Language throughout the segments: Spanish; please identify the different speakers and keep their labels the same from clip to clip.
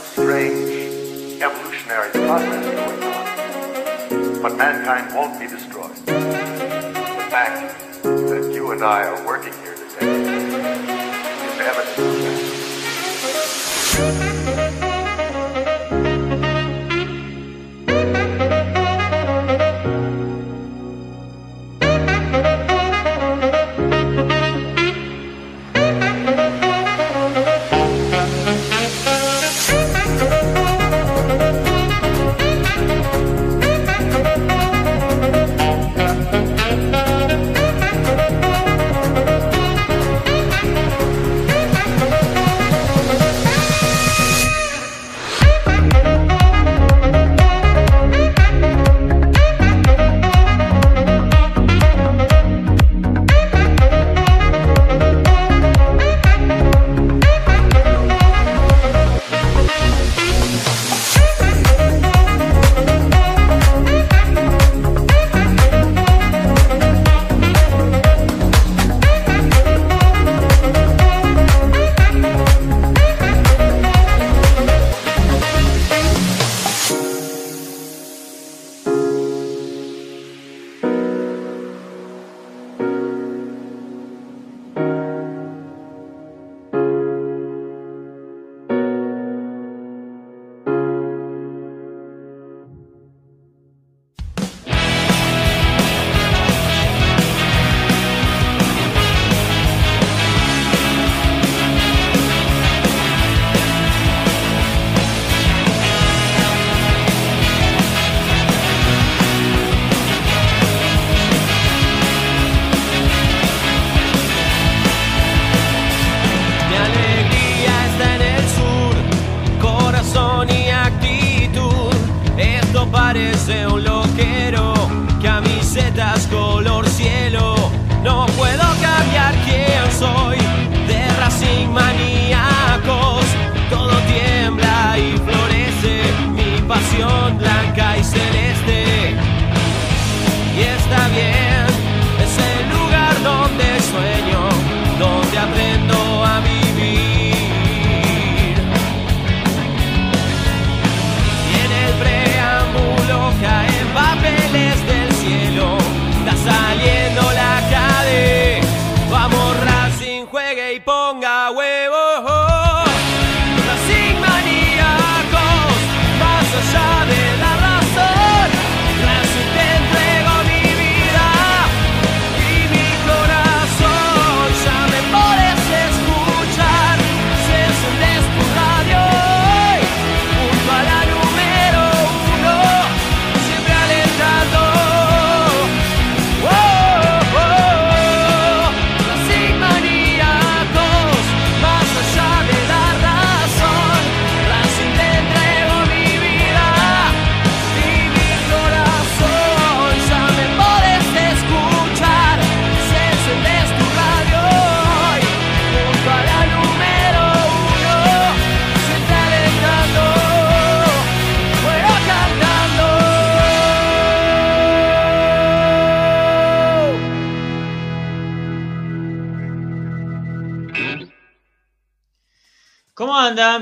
Speaker 1: strange evolutionary process going on. But mankind won't be destroyed. The fact that you and I are working here today is evidence of that.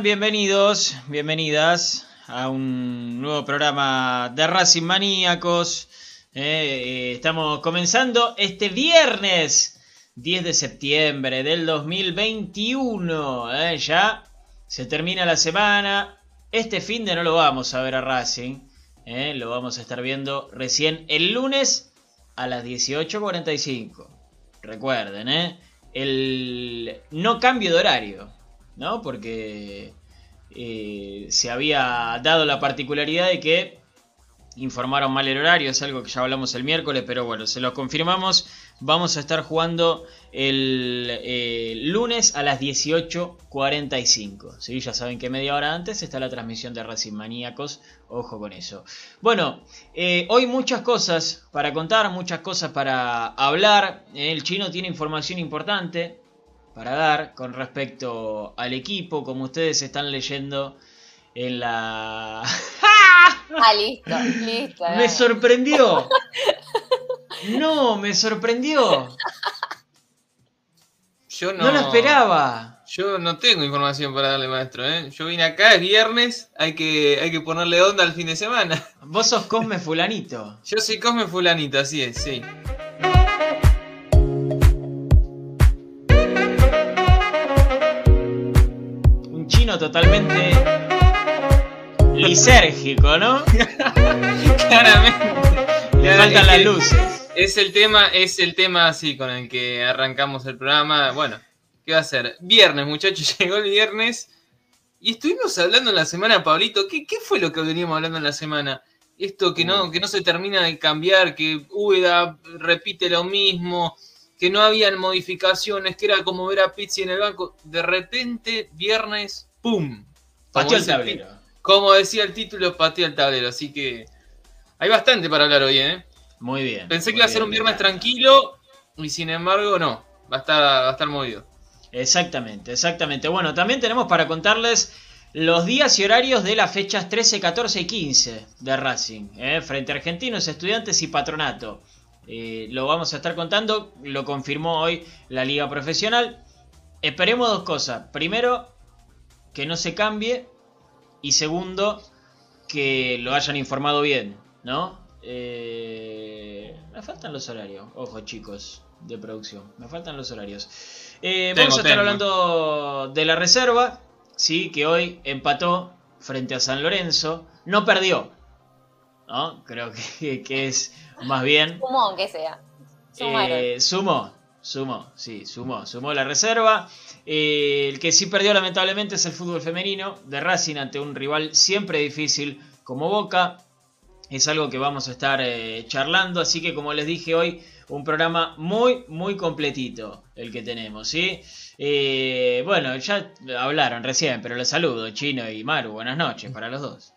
Speaker 2: Bienvenidos, bienvenidas a un nuevo programa de Racing Maníacos. Eh, eh, estamos comenzando este viernes 10 de septiembre del 2021. eh, ya se termina la semana. Este fin de no lo vamos a ver a Racing. lo vamos a estar viendo recién el lunes a las 18.45. Recuerden. El no cambio de horario. ¿no? Porque eh, se había dado la particularidad de que informaron mal el horario, es algo que ya hablamos el miércoles, pero bueno, se lo confirmamos. Vamos a estar jugando el eh, lunes a las 18.45. ¿sí? Ya saben que media hora antes está la transmisión de Racing Maníacos. Ojo con eso. Bueno, eh, hoy muchas cosas para contar, muchas cosas para hablar. El chino tiene información importante para dar con respecto al equipo, como ustedes están leyendo en la...
Speaker 3: Ah, listo, listo.
Speaker 2: Me
Speaker 3: dale.
Speaker 2: sorprendió. No, me sorprendió.
Speaker 4: Yo no,
Speaker 2: No lo esperaba.
Speaker 4: Yo no tengo información para darle, maestro. ¿eh? Yo vine acá, es viernes, hay que, hay que ponerle onda al fin de semana.
Speaker 2: Vos sos Cosme Fulanito.
Speaker 4: Yo soy Cosme Fulanito, así es, sí.
Speaker 2: Totalmente lisérgico, ¿no?
Speaker 4: Claramente.
Speaker 2: Le faltan las luces.
Speaker 4: Es el tema, es el tema así con el que arrancamos el programa. Bueno, ¿qué va a ser? Viernes, muchachos, llegó el viernes. Y estuvimos hablando en la semana, Pablito. ¿Qué, qué fue lo que veníamos hablando en la semana? Esto que no, que no se termina de cambiar, que Ueda repite lo mismo, que no habían modificaciones, que era como ver a Pizzi en el banco. De repente, viernes, ¡pum!
Speaker 2: Pateó el tablero.
Speaker 4: Como decía el título, pateó el tablero. Así que hay bastante para hablar hoy, ¿eh?
Speaker 2: Muy bien.
Speaker 4: Pensé que iba a ser un viernes tranquilo y sin embargo no. Va a estar, va a estar movido.
Speaker 2: Exactamente, exactamente. Bueno, también tenemos para contarles los días y horarios de las fechas 13, 14 y 15 de Racing, ¿eh? frente a Argentinos, Estudiantes y Patronato. Eh, lo vamos a estar contando, lo confirmó hoy la Liga Profesional. Esperemos dos cosas. Primero, que no se cambie. Y segundo, que lo hayan informado bien, ¿no? Eh, me faltan los horarios, ojo chicos de producción, me faltan los horarios. Eh,
Speaker 4: Tengo,
Speaker 2: vamos a estar
Speaker 4: tengo.
Speaker 2: hablando de la reserva, sí, que hoy empató frente a San Lorenzo, no perdió, ¿no? Creo que, que es más bien
Speaker 3: Sumó, aunque sea. Sumaron.
Speaker 2: eh, sumó, sumó, sí, sumó, sumó la reserva. Eh, el que sí perdió lamentablemente es el fútbol femenino de Racing ante un rival siempre difícil como Boca. Es algo que vamos a estar eh, charlando, así que como les dije hoy, un programa muy, muy completito el que tenemos, ¿sí? Eh, bueno, ya hablaron recién, pero los saludo, Chino y Maru, buenas noches para los dos.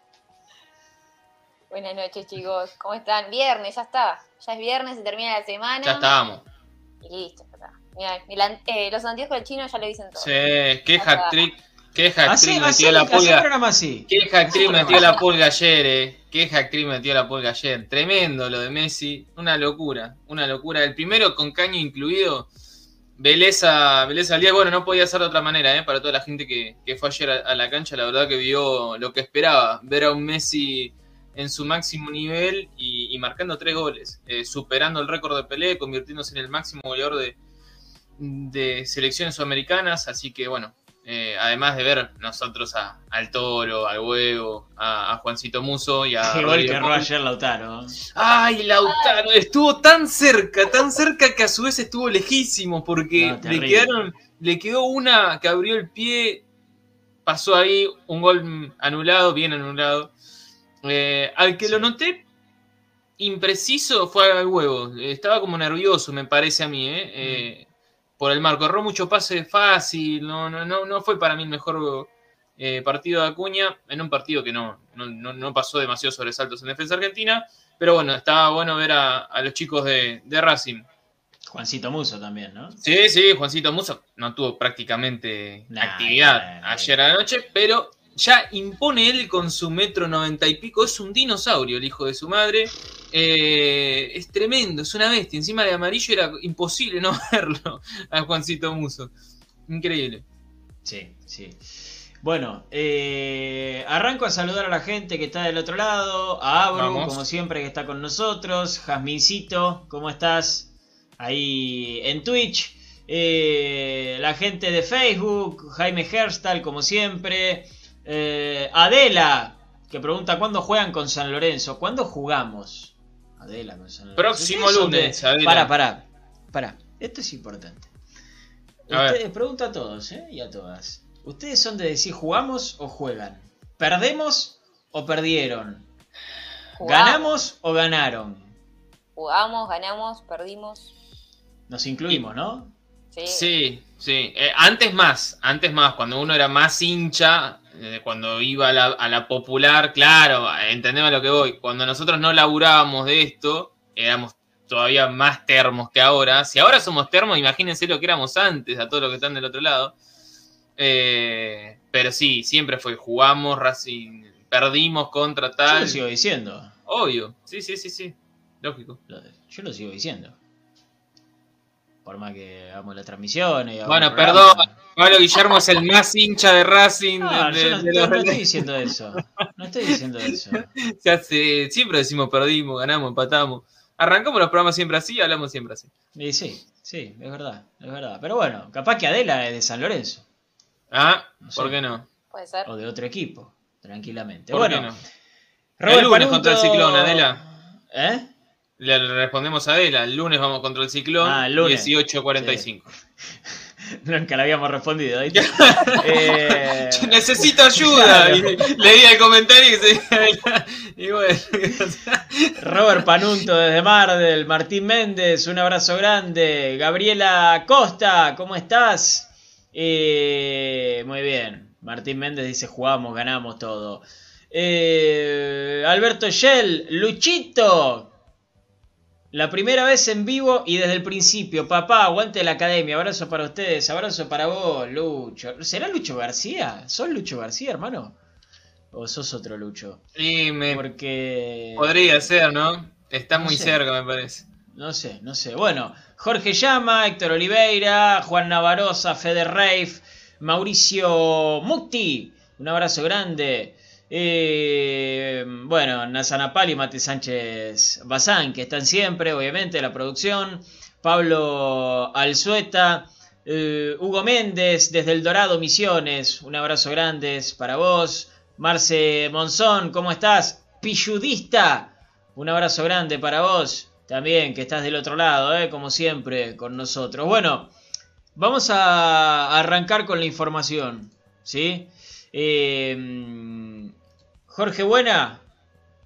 Speaker 3: Buenas noches, chicos. ¿Cómo están? Viernes, ya está. Ya es viernes, se termina la semana.
Speaker 4: Ya estábamos.
Speaker 3: Y listo, está. Mirá, el eh, los anteojos del chino ya lo dicen todo.
Speaker 4: Sí, qué hack trick. Qué metió la pulga. Qué hack trick metió la pulga ayer, eh. Qué hack trick metió la pulga ayer. Tremendo lo de Messi. Una locura. Una locura. El primero con caño incluido. Beleza, Beleza al día. Bueno, no podía ser de otra manera, ¿eh? Para toda la gente que, que fue ayer a, a la cancha, la verdad que vio lo que esperaba. Ver a un Messi en su máximo nivel y marcando tres goles. eh, superando el récord de Pelé, convirtiéndose en el máximo goleador de, de selecciones sudamericanas. Así que, bueno, eh, además de ver nosotros a, al Toro, al Huevo, a, a Juancito Muso y a.
Speaker 2: Qué gol
Speaker 4: Rodrigo
Speaker 2: que erró ayer Lautaro.
Speaker 4: Ay, Lautaro, estuvo tan cerca, tan cerca que a su vez estuvo lejísimo, porque
Speaker 2: No,
Speaker 4: le quedaron, le quedó una que abrió el pie, pasó ahí, un gol anulado, bien anulado. Eh, al que
Speaker 2: Sí.
Speaker 4: lo noté impreciso fue al huevo. Estaba como nervioso, me parece a mí, ¿eh? Eh, por el marco. Erró mucho pase fácil, no, no, no, no fue para mí el mejor eh, partido de Acuña, en un partido que no, no, no- no pasó demasiados sobresaltos en defensa argentina. Pero bueno, estaba bueno ver a, a los chicos de, de Racing.
Speaker 2: Juancito Muso también, ¿no?
Speaker 4: Sí, sí, Juancito Muso no tuvo prácticamente
Speaker 2: Nah,
Speaker 4: actividad
Speaker 2: nah,
Speaker 4: ayer a la noche, pero ya impone él con su metro noventa y pico. Es un dinosaurio el hijo de su madre. Eh, es tremendo, es una bestia. Encima de amarillo era imposible no verlo a Juancito Muso. Increíble.
Speaker 2: Sí, sí. Bueno, eh, arranco a saludar a la gente que está del otro lado, a Abru,
Speaker 4: Vamos.
Speaker 2: como siempre, que está con nosotros, Jasmincito, ¿cómo estás? Ahí en Twitch, Eh, la gente de Facebook, Jaime Herstal, como siempre, Eh, Adela, que pregunta cuándo juegan con San Lorenzo, ¿cuándo jugamos? Adela con San Lorenzo.
Speaker 4: Próximo
Speaker 2: ¿Ustedes son de-
Speaker 4: lunes, Adela.
Speaker 2: Pará, pará, pará, esto es importante.
Speaker 4: A ver.
Speaker 2: Ustedes, pregunto a todos ¿eh? y a todas. ¿Ustedes son de decir jugamos o juegan? ¿Perdemos o perdieron?
Speaker 3: Jugamos,
Speaker 2: ¿Ganamos o ganaron?
Speaker 3: Jugamos, ganamos, perdimos.
Speaker 2: Nos incluimos, ¿no?
Speaker 3: Sí.
Speaker 4: Sí, sí. Eh, antes más, antes más, cuando uno era más hincha, cuando iba a la, a la popular, claro, entendemos a lo que voy. Cuando nosotros no laburábamos de esto, éramos todavía más termos que ahora. Si ahora somos termos, imagínense lo que éramos antes, a todos los que están del otro lado. Eh, pero sí, siempre fue, jugamos, Racing, perdimos contra
Speaker 2: Yo
Speaker 4: tal.
Speaker 2: lo sigo diciendo.
Speaker 4: Obvio, sí, sí, sí, sí. Lógico.
Speaker 2: Yo lo sigo diciendo. Por más que hagamos las transmisiones. y
Speaker 4: Bueno, perdón, Pablo Guillermo es el más hincha de Racing.
Speaker 2: No,
Speaker 4: de-
Speaker 2: yo no,
Speaker 4: de
Speaker 2: no
Speaker 4: los-
Speaker 2: estoy diciendo eso. No estoy diciendo eso.
Speaker 4: Se hace- siempre decimos perdimos, ganamos, empatamos. Arrancamos los programas siempre así y hablamos siempre así.
Speaker 2: Y sí, sí, es verdad, es verdad. Pero bueno, capaz que Adela es de San Lorenzo
Speaker 4: Ah,
Speaker 2: No
Speaker 4: ¿por qué no?
Speaker 3: Puede ser.
Speaker 2: o de otro equipo, tranquilamente.
Speaker 4: ¿Por
Speaker 2: bueno,
Speaker 4: qué no?
Speaker 2: Robert
Speaker 4: El lunes contra el Ciclón, Adela.
Speaker 2: ¿Eh?
Speaker 4: Le respondemos a Adela. El lunes vamos contra el Ciclón.
Speaker 2: Ah, el lunes.
Speaker 4: 18.45.
Speaker 2: Nunca le habíamos respondido. Eh,
Speaker 4: Necesito ayuda.
Speaker 2: Claro.
Speaker 4: Y leía el comentario y se. y bueno.
Speaker 2: Robert Panunto desde Mardel, Martín Méndez, un abrazo grande. Gabriela Costa, ¿cómo estás? Eh, muy bien. Martín Méndez dice jugamos, ganamos todo. Eh, Alberto Shell, Luchito. La primera vez en vivo y desde el principio. Papá, aguante la academia. Abrazo para ustedes, abrazo para vos, Lucho. ¿Será Lucho García? ¿Sos Lucho García, hermano? ¿O sos otro Lucho?
Speaker 4: Y me
Speaker 2: Porque...
Speaker 4: podría ser, ¿no? Está
Speaker 2: No
Speaker 4: muy
Speaker 2: sé.
Speaker 4: cerca, me parece.
Speaker 2: No sé, no sé. Bueno, Jorge Llama, Héctor Oliveira, Juan Navarosa, Fede Reif, Mauricio Muti. Un abrazo grande. Eh, bueno, Nazanapal y Mate Sánchez Bazán, que están siempre, obviamente, en la producción. Pablo Alzueta. eh, Hugo Méndez, desde El Dorado Misiones. Un abrazo grande para vos. Marce Monzón, ¿cómo estás? Pilludista. Un abrazo grande para vos, también que estás del otro lado, ¿eh? como siempre, con nosotros. Bueno, vamos a arrancar con la información, ¿sí? Eh, Jorge Buena,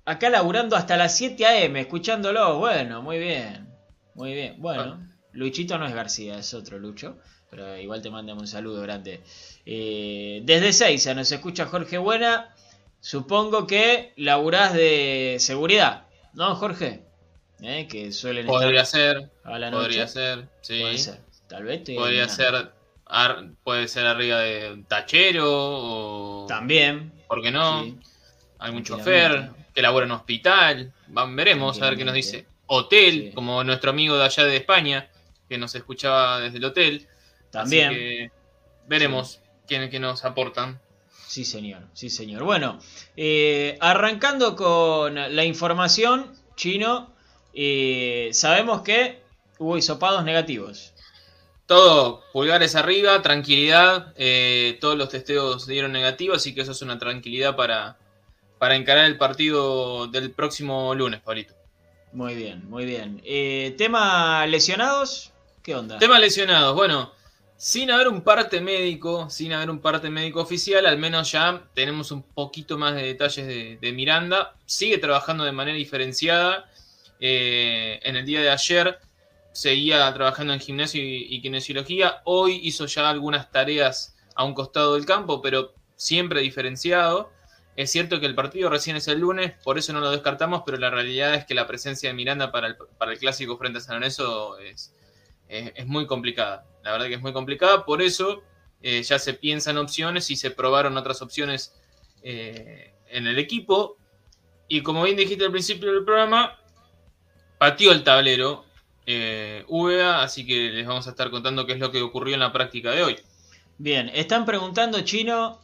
Speaker 2: acá laburando hasta las 7 a.m., escuchándolo. Bueno, muy bien, muy bien. Bueno, Luchito no es García, es otro Lucho, pero igual te mandamos un saludo grande. Eh, desde Seiza nos escucha Jorge Buena. Supongo que laburás de seguridad, ¿no, Jorge? ¿Eh? Que suelen
Speaker 4: Podría
Speaker 2: estar
Speaker 4: ser,
Speaker 2: a la noche.
Speaker 4: podría ser, sí.
Speaker 2: Puede ser. Tal vez
Speaker 4: Podría ser, ar- puede ser arriba de un tachero o...
Speaker 2: También.
Speaker 4: ¿Por qué no?
Speaker 2: sí.
Speaker 4: Algún chofer que labora en hospital. Veremos a ver qué nos dice. Hotel,
Speaker 2: Sí.
Speaker 4: como nuestro amigo de allá de España, que nos escuchaba desde el hotel.
Speaker 2: También.
Speaker 4: Así que veremos quién, qué nos aportan.
Speaker 2: Sí, señor, sí, señor. Bueno, eh, arrancando con la información, Chino, eh, sabemos que hubo hisopados negativos.
Speaker 4: Todo, pulgares arriba, tranquilidad. eh, todos los testeos dieron negativo, así que eso es una tranquilidad para, para encarar el partido del próximo lunes, Pablito.
Speaker 2: Muy bien, muy bien. Eh, tema lesionados, ¿qué onda?
Speaker 4: Tema lesionados, bueno, sin haber un parte médico, sin haber un parte médico oficial, al menos ya tenemos un poquito más de detalles de, de Miranda. Sigue trabajando de manera diferenciada. Eh, en el día de ayer seguía trabajando en gimnasio y, y kinesiología. Hoy hizo ya algunas tareas a un costado del campo, pero siempre diferenciado. Es cierto que el partido recién es el lunes, por eso no lo descartamos, pero la realidad es que la presencia de Miranda para el, para el clásico frente a San Lorenzo es, es, muy complicada. La verdad que es muy complicada, por eso eh, ya se piensan opciones y se probaron otras opciones eh, en el equipo. Y como bien dijiste al principio del programa, pateó el tablero eh, VA, así que les vamos a estar contando qué es lo que ocurrió en la práctica de hoy.
Speaker 2: Bien, están preguntando, Chino,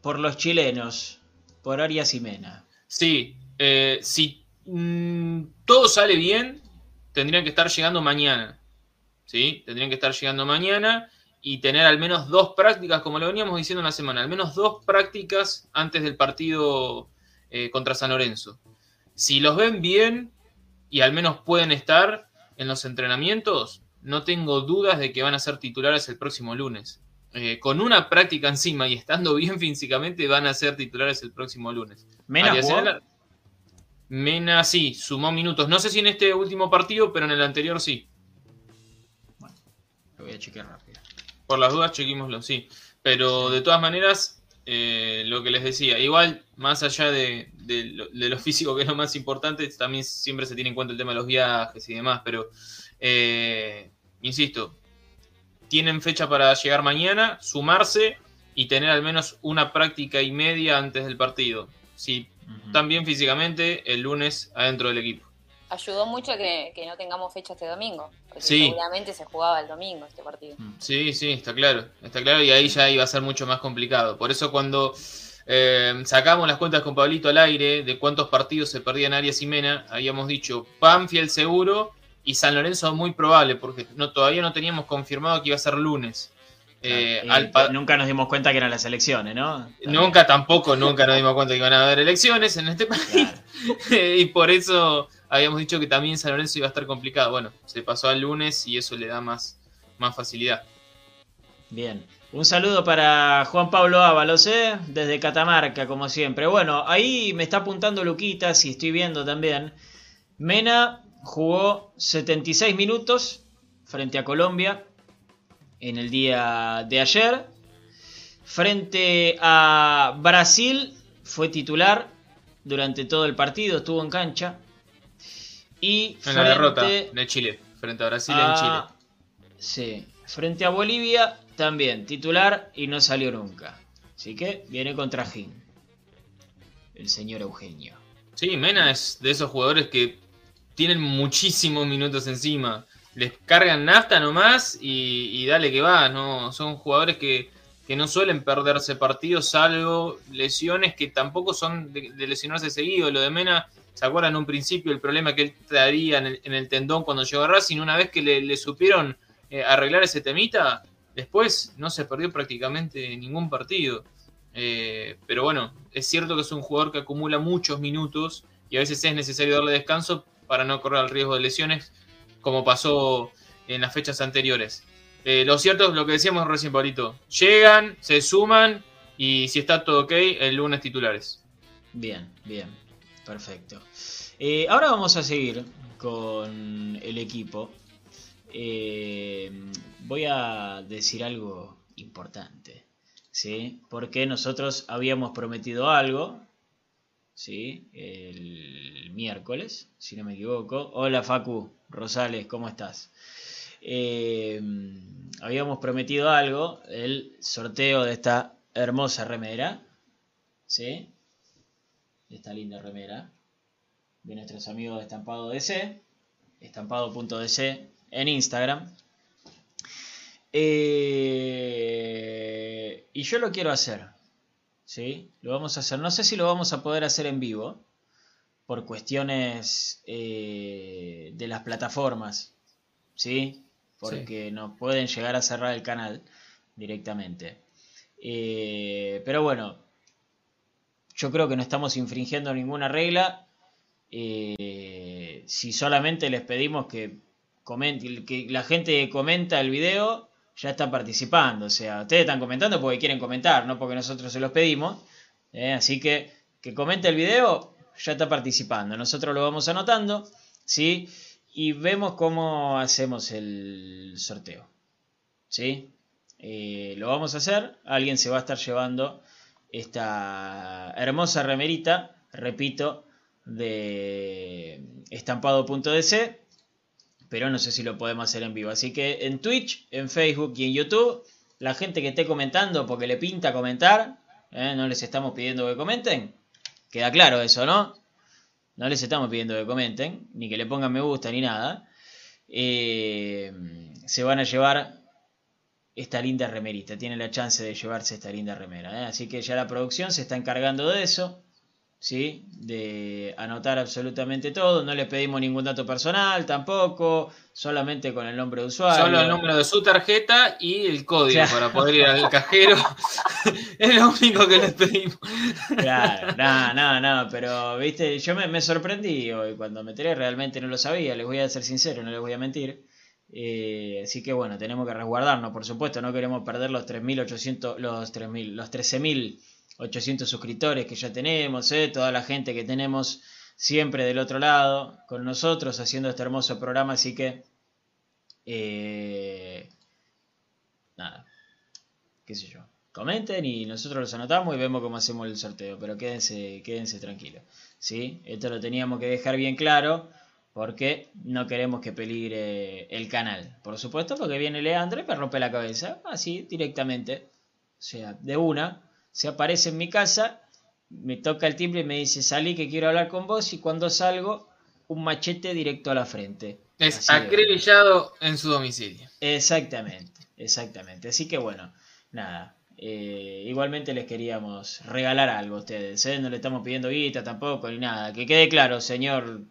Speaker 2: por los chilenos, por Arias y Mena.
Speaker 4: Sí, eh, si mm, todo sale bien, tendrían que estar llegando mañana. ¿Sí? Tendrían que estar llegando mañana y tener al menos dos prácticas, como lo veníamos diciendo en la semana, al menos dos prácticas antes del partido eh, contra San Lorenzo. Si los ven bien y al menos pueden estar en los entrenamientos, no tengo dudas de que van a ser titulares el próximo lunes. Eh, con una práctica encima y estando bien físicamente, van a ser titulares el próximo lunes.
Speaker 2: Mena
Speaker 4: Arias sí, sumó minutos. No sé si en este último partido, pero en el anterior sí.
Speaker 2: Lo voy a chequear rápido.
Speaker 4: Por las dudas, chequémoslo, sí. Pero de todas maneras, eh, lo que les decía, igual, más allá de, de lo, de lo físico, que es lo más importante, también siempre se tiene en cuenta el tema de los viajes y demás. Pero, eh, insisto, tienen fecha para llegar mañana, sumarse y tener al menos una práctica y media antes del partido. Si están bien físicamente, el lunes adentro del equipo.
Speaker 3: ayudó mucho que, que no tengamos fecha este domingo, porque
Speaker 4: Sí.
Speaker 3: seguramente se jugaba el domingo este partido.
Speaker 4: Sí, sí, está claro, está claro y ahí ya iba a ser mucho más complicado. Por eso cuando eh, sacamos las cuentas con Pablito al aire de cuántos partidos se perdían Arias y Mena, habíamos dicho Banfield seguro y San Lorenzo muy probable, porque no, todavía no teníamos confirmado que iba a ser lunes. Eh, al pa-
Speaker 2: nunca nos dimos cuenta que eran las elecciones, ¿no?
Speaker 4: Nunca tampoco, nunca nos dimos cuenta que iban a haber elecciones en este país.
Speaker 2: Claro.
Speaker 4: y por eso habíamos dicho que también San Lorenzo iba a estar complicado. Bueno, se pasó al lunes y eso le da más, más facilidad.
Speaker 2: Bien. Un saludo para Juan Pablo Ábalos, ¿eh? desde Catamarca, como siempre. Bueno, ahí me está apuntando Luquitas y estoy viendo también. Mena jugó 76 minutos frente a Colombia en el día de ayer. Frente a Brasil fue titular durante todo el partido, estuvo en cancha. Y
Speaker 4: En la derrota de Chile, frente a Brasil
Speaker 2: a-
Speaker 4: en Chile.
Speaker 2: Sí, frente a Bolivia también, titular y no salió nunca. Así que viene contra Jin. El señor Eugenio.
Speaker 4: Sí, Mena es de esos jugadores que tienen muchísimos minutos encima. Les cargan nafta nomás y, y dale que va. No, son jugadores que, que no suelen perderse partidos, salvo lesiones que tampoco son de, de lesionarse seguido. Lo de Mena, ¿se acuerdan un principio el problema que él traía en el, en el tendón cuando llegó a Racing? Una vez que le, le supieron eh, arreglar ese temita, después no se perdió prácticamente ningún partido. Eh, pero bueno, es cierto que es un jugador que acumula muchos minutos y a veces es necesario darle descanso para no correr el riesgo de lesiones, como pasó en las fechas anteriores. Eh, lo cierto es lo que decíamos recién, Pablito. Llegan, se suman y si está todo ok, el lunes titulares.
Speaker 2: Bien, bien. Perfecto. Eh, ahora vamos a seguir con el equipo. Eh, voy a decir algo importante. ¿Sí? Porque nosotros habíamos prometido algo. ¿Sí? El miércoles, si no me equivoco. Hola Facu Rosales, ¿cómo estás? Eh, habíamos prometido algo, el sorteo de esta hermosa remera. ¿Sí? esta linda remera de nuestros amigos de Estampado DC, estampado.dc en Instagram. Eh, y yo lo quiero hacer, ¿sí? Lo vamos a hacer. No sé si lo vamos a poder hacer en vivo por cuestiones eh, de las plataformas, ¿sí? Porque nos pueden llegar a cerrar el canal directamente. Eh, pero bueno, yo creo que no estamos infringiendo ninguna regla. Eh, si solamente les pedimos que, comente, que la gente comenta el video ya está participando. O sea, ustedes están comentando porque quieren comentar, no porque nosotros se los pedimos. Eh, así que que comente el video ya está participando. Nosotros lo vamos anotando, ¿sí? Y vemos cómo hacemos el sorteo. ¿Sí? Eh, lo vamos a hacer. Alguien se va a estar llevando esta hermosa remerita, repito, de estampado.dc, pero no sé si lo podemos hacer en vivo. Así que en Twitch, en Facebook y en YouTube, la gente que esté comentando porque le pinta comentar, ¿eh? no les estamos pidiendo que comenten, queda claro eso, ¿no? No les estamos pidiendo que comenten, ni que le pongan me gusta, ni nada. Eh, se van a llevar esta linda remerita. Tiene la chance de llevarse esta linda remera. ¿eh? Así que ya la producción se está encargando de eso. ¿Sí? De anotar absolutamente todo. No le pedimos ningún dato personal tampoco. Solamente con el nombre de usuario.
Speaker 4: Solo el número de su tarjeta y el código
Speaker 2: Claro.
Speaker 4: para poder ir al cajero. es lo único que les pedimos.
Speaker 2: Claro, no, no, no, pero viste, yo me, me sorprendí hoy cuando me enteré, realmente no lo sabía, les voy a ser sincero, no les voy a mentir. Eh, así que bueno, tenemos que resguardarnos, por supuesto, no queremos perder los 3.800, los 3.000, los 13.800 suscriptores que ya tenemos, eh, toda la gente que tenemos siempre del otro lado con nosotros haciendo este hermoso programa, así que eh, nada, qué sé yo. Comenten y nosotros los anotamos y vemos cómo hacemos el sorteo, pero quédense, quédense tranquilos. ¿sí? Esto lo teníamos que dejar bien claro porque no queremos que peligre el canal. Por supuesto, porque viene Leandro y me rompe la cabeza, así directamente. O sea, de una, se aparece en mi casa, me toca el timbre y me dice, salí que quiero hablar con vos y cuando salgo, un machete directo a la frente.
Speaker 4: Es
Speaker 2: Así
Speaker 4: acribillado en su domicilio.
Speaker 2: Exactamente, exactamente. Así que bueno, nada. eh, igualmente les queríamos regalar algo a ustedes. ¿eh? No le estamos pidiendo guita tampoco ni nada. Que quede claro, señor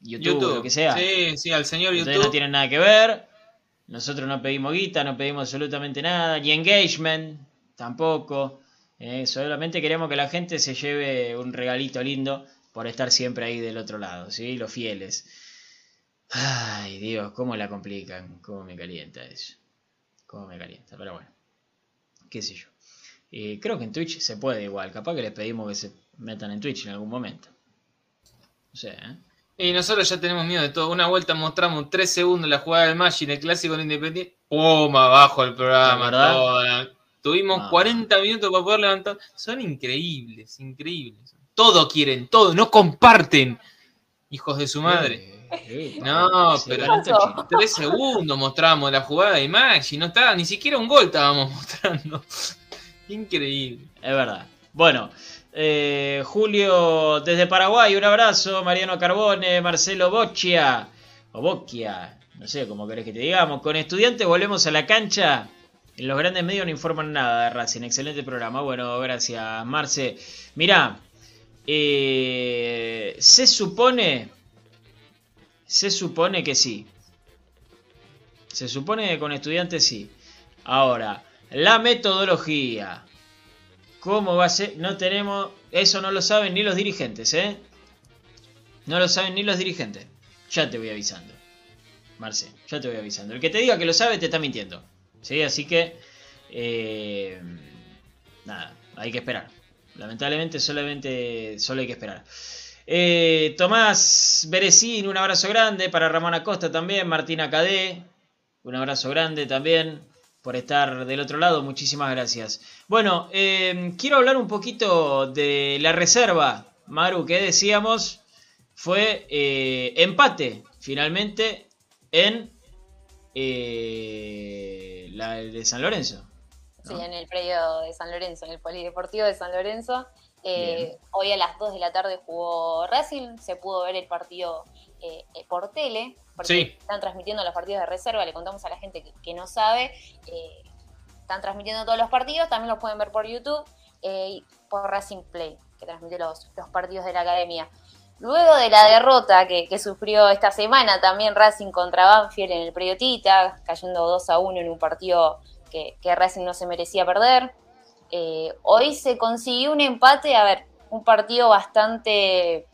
Speaker 2: YouTube, lo que sea.
Speaker 4: Sí, sí, al señor
Speaker 2: Ustedes
Speaker 4: YouTube.
Speaker 2: no tienen nada que ver. Nosotros no pedimos guita, no pedimos absolutamente nada. Ni engagement, tampoco. Eh, solamente queremos que la gente se lleve un regalito lindo por estar siempre ahí del otro lado, ¿sí? Los fieles. Ay, Dios, cómo la complican, cómo me calienta eso. Cómo me calienta, pero bueno. Qué sé yo. Eh, creo que en Twitch se puede igual. Capaz que les pedimos que se metan en Twitch en algún momento. No sé, ¿eh?
Speaker 4: Y nosotros ya tenemos miedo de todo. Una vuelta mostramos 3 segundos la jugada del Magic, el clásico del Independiente. ¡Pum! Abajo el programa. Toda. Tuvimos
Speaker 2: Ah.
Speaker 4: 40 minutos para poder levantar. Son increíbles, increíbles. Todo quieren, todo. No comparten. Hijos de su madre.
Speaker 2: Eh, eh,
Speaker 4: No, pero-
Speaker 2: chino.
Speaker 4: 3 segundos mostramos la jugada de Magic. No estaba, ni siquiera un gol estábamos mostrando. Increíble.
Speaker 2: Es verdad. Bueno, eh, Julio desde Paraguay, un abrazo. Mariano Carbone, Marcelo Boccia, o Bocchia, no sé cómo querés que te digamos. Con estudiantes volvemos a la cancha. En los grandes medios no informan nada de Racing. Excelente programa. Bueno, gracias, Marce. Mirá, eh, se supone. Se supone que sí. Se supone que con estudiantes sí. Ahora, la metodología. ¿Cómo va a ser? No tenemos. Eso no lo saben ni los dirigentes, ¿eh? No lo saben ni los dirigentes. Ya te voy avisando. Marce, ya te voy avisando. El que te diga que lo sabe te está mintiendo. ¿Sí? Así que. eh, nada, hay que esperar. Lamentablemente, solamente. Solo hay que esperar. Eh, Tomás Berecín, un abrazo grande. Para Ramón Acosta también. Martina Cadé, un abrazo grande también por estar del otro lado. Muchísimas gracias. Bueno, eh, quiero hablar un poquito de la reserva, Maru, que decíamos fue empate finalmente en eh, la de San Lorenzo.
Speaker 3: Sí, en el predio de San Lorenzo, en el Polideportivo de San Lorenzo. Eh, hoy a las 2 de la tarde jugó Racing, se pudo ver el partido eh, por tele, porque
Speaker 4: Sí.
Speaker 3: están transmitiendo los partidos de reserva, le contamos a la gente que, que no sabe, eh, están transmitiendo todos los partidos, también los pueden ver por YouTube eh, y por Racing Play, que transmite los, los partidos de la academia. Luego de la derrota que, sufrió esta semana también Racing contra Banfield en el predio Tita, cayendo 2 a 1 en un partido que, Racing no se merecía perder. Eh, hoy se consiguió un empate, a ver, un partido bastante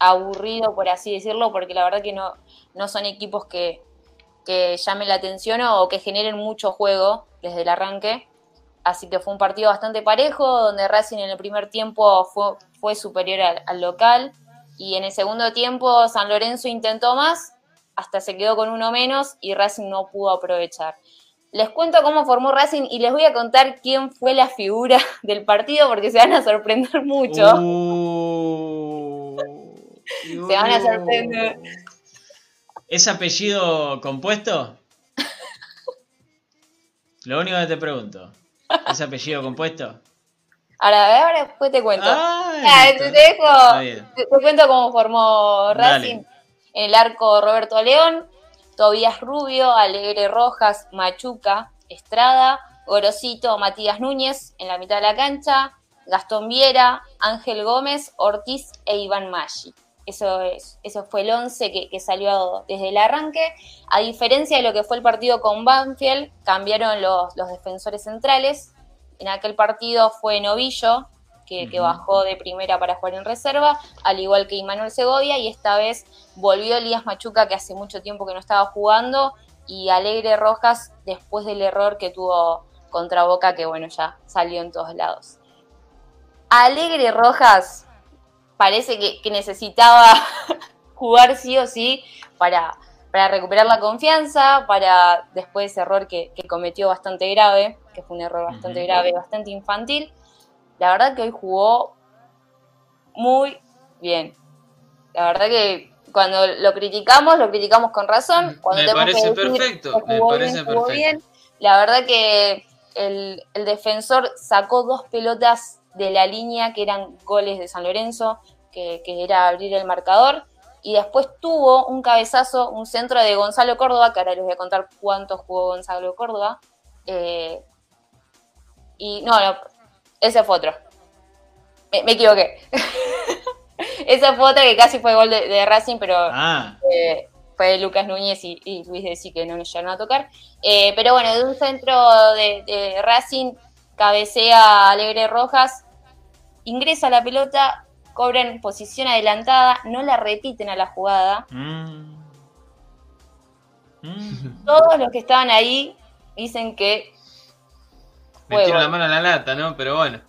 Speaker 3: aburrido, por así decirlo, porque la verdad que no, no son equipos que, que llamen la atención o que generen mucho juego desde el arranque. Así que fue un partido bastante parejo, donde Racing en el primer tiempo fue, superior al local y en el segundo tiempo San Lorenzo intentó más, hasta se quedó con uno menos y Racing no pudo aprovechar. Les cuento cómo formó Racing y les voy a contar quién fue la figura del partido porque se van a sorprender mucho.
Speaker 2: Uh,
Speaker 3: Se van a sorprender.
Speaker 2: ¿Es apellido compuesto? Lo único que te pregunto. ¿Es apellido compuesto?
Speaker 3: Ahora, ahora después te cuento.
Speaker 2: Ay,
Speaker 3: Ah,
Speaker 2: está-
Speaker 3: te, te dejo, te, te cuento cómo formó Racing.
Speaker 2: Dale.
Speaker 3: En el arco Roberto León, Tobías Rubio, Alegre Rojas, Machuca, Estrada, Gorosito, Matías Núñez en la mitad de la cancha, Gastón Viera, Ángel Gómez, Ortiz e Iván Maggi. Eso, es, eso fue el 11 que, que salió desde el arranque. A diferencia de lo que fue el partido con Banfield, cambiaron los, los defensores centrales. En aquel partido fue Novillo, que, bajó de primera para jugar en reserva, al igual que Immanuel Segovia, y esta vez volvió Elías Machuca, que hace mucho tiempo que no estaba jugando, y Alegre Rojas después del error que tuvo contra Boca, que bueno, ya salió en todos lados. Alegre Rojas parece que, que necesitaba jugar sí o sí para, para recuperar la confianza, para después de ese error que, que cometió bastante grave, que fue un error bastante grave, bastante infantil. La verdad que hoy jugó muy bien. La verdad que cuando lo criticamos, lo criticamos con razón. Cuando
Speaker 4: Me parece
Speaker 3: decir
Speaker 4: perfecto, me parece
Speaker 3: bien,
Speaker 4: perfecto.
Speaker 3: bien. La verdad que el, el defensor sacó dos pelotas de la línea que eran goles de San Lorenzo, que, que era abrir el marcador. Y después tuvo un cabezazo, un centro de Gonzalo Córdoba, que ahora les voy a contar cuánto jugó Gonzalo Córdoba. Eh, y no, no, ese fue otro. Me, me equivoqué. ese fue otro que casi fue gol de, de Racing, pero
Speaker 2: Ah,
Speaker 3: eh, fue Lucas Núñez y, y Luis de sí que no nos llegaron a tocar. Eh, pero bueno, de un centro de, de Racing cabecea Alegre Rojas, ingresa la pelota, cobran posición adelantada, no la repiten a la jugada.
Speaker 2: mm. Mm.
Speaker 3: Todos los que estaban ahí dicen que
Speaker 4: Metieron la mano a la lata, ¿no? Pero bueno.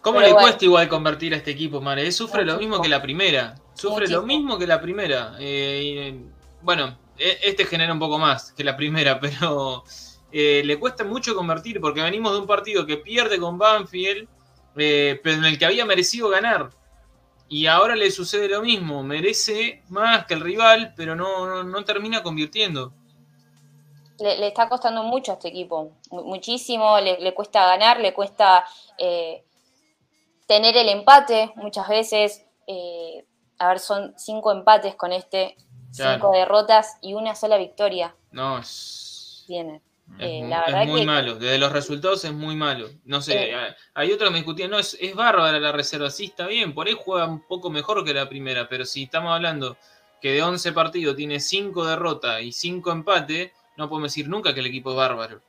Speaker 4: ¿Cómo
Speaker 3: Pero
Speaker 4: le
Speaker 3: bueno.
Speaker 4: cuesta igual convertir a este equipo, Mare? Eh, Sufre lo mismo que la primera. Sufre lo mismo que la primera. Eh, y, eh, bueno, este genera un poco más que la primera, pero eh, le cuesta mucho convertir porque venimos de un partido que pierde con Banfield, eh, pero en el que había merecido ganar. Y ahora le sucede lo mismo. Merece más que el rival, pero no, no, no termina convirtiendo.
Speaker 3: le, le está costando mucho a este equipo, mu- muchísimo, le, le cuesta ganar, le cuesta eh, tener el empate muchas veces. eh, a ver, son cinco empates con este,
Speaker 4: Claro.
Speaker 3: cinco derrotas y una sola victoria
Speaker 4: No, es,
Speaker 3: tiene.
Speaker 4: Es,
Speaker 3: Eh,
Speaker 4: es muy
Speaker 3: que-
Speaker 4: malo. Desde los resultados es muy malo. No sé,
Speaker 3: Eh.
Speaker 4: hay- hay otros que me discutían, no, es, es bárbara la reserva. Sí, está bien, por ahí juega un poco mejor que la primera, pero si estamos hablando que de 11 partidos tiene 5 derrotas y 5 empates, no podemos decir nunca que el equipo es bárbaro.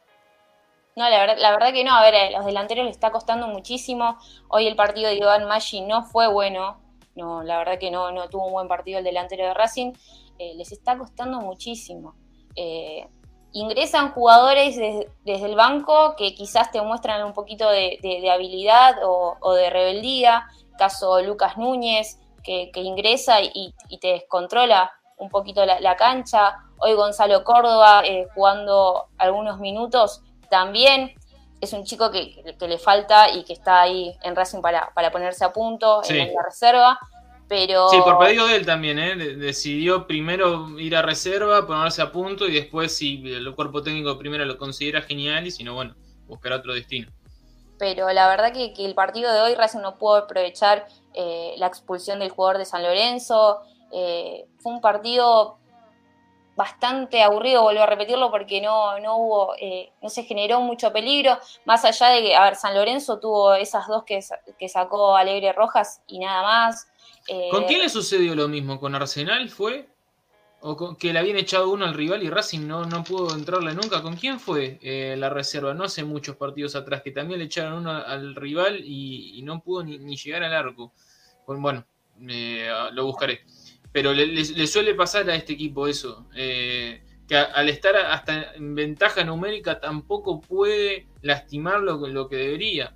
Speaker 3: No, la verdad, la verdad que no, a ver, a los delanteros les está costando muchísimo. Hoy el partido de Iván Maggi no fue bueno. No, la verdad que no, no tuvo un buen partido el delantero de Racing. Eh, les está costando muchísimo. Eh, ingresan jugadores des- desde el banco que quizás te muestran un poquito de, de- de habilidad o, o de rebeldía. Caso Lucas Núñez, que, que ingresa y, y te descontrola un poquito la, la cancha. Hoy Gonzalo Córdoba eh, jugando algunos minutos también es un chico que, que le falta y que está ahí en Racing para, para ponerse a punto
Speaker 4: Sí.
Speaker 3: en la reserva. Pero
Speaker 4: Sí, por pedido de él también, ¿eh? De- decidió primero ir a reserva, ponerse a punto y después si el cuerpo técnico primero lo considera genial y si no, bueno, buscar otro destino.
Speaker 3: pero la verdad que, que el partido de hoy Racing no pudo aprovechar eh, la expulsión del jugador de San Lorenzo. Eh, fue un partido bastante aburrido, vuelvo a repetirlo, porque no, no hubo, eh, no se generó mucho peligro, más allá de que, a ver, San Lorenzo tuvo esas dos que, que sacó Alegre Rojas y nada más. Eh,
Speaker 4: ¿Con quién le sucedió lo mismo? ¿Con Arsenal fue? ¿O con- que le habían echado uno al rival y Racing no, no pudo entrarle nunca? ¿Con quién fue eh, la reserva? No hace muchos partidos atrás, que también le echaron uno al rival y, y no pudo ni, ni llegar al arco. Bueno, bueno, eh, lo buscaré. Pero le, le- le suele pasar a este equipo eso, eh, que a- al estar hasta en ventaja numérica tampoco puede lastimar lo, lo que debería.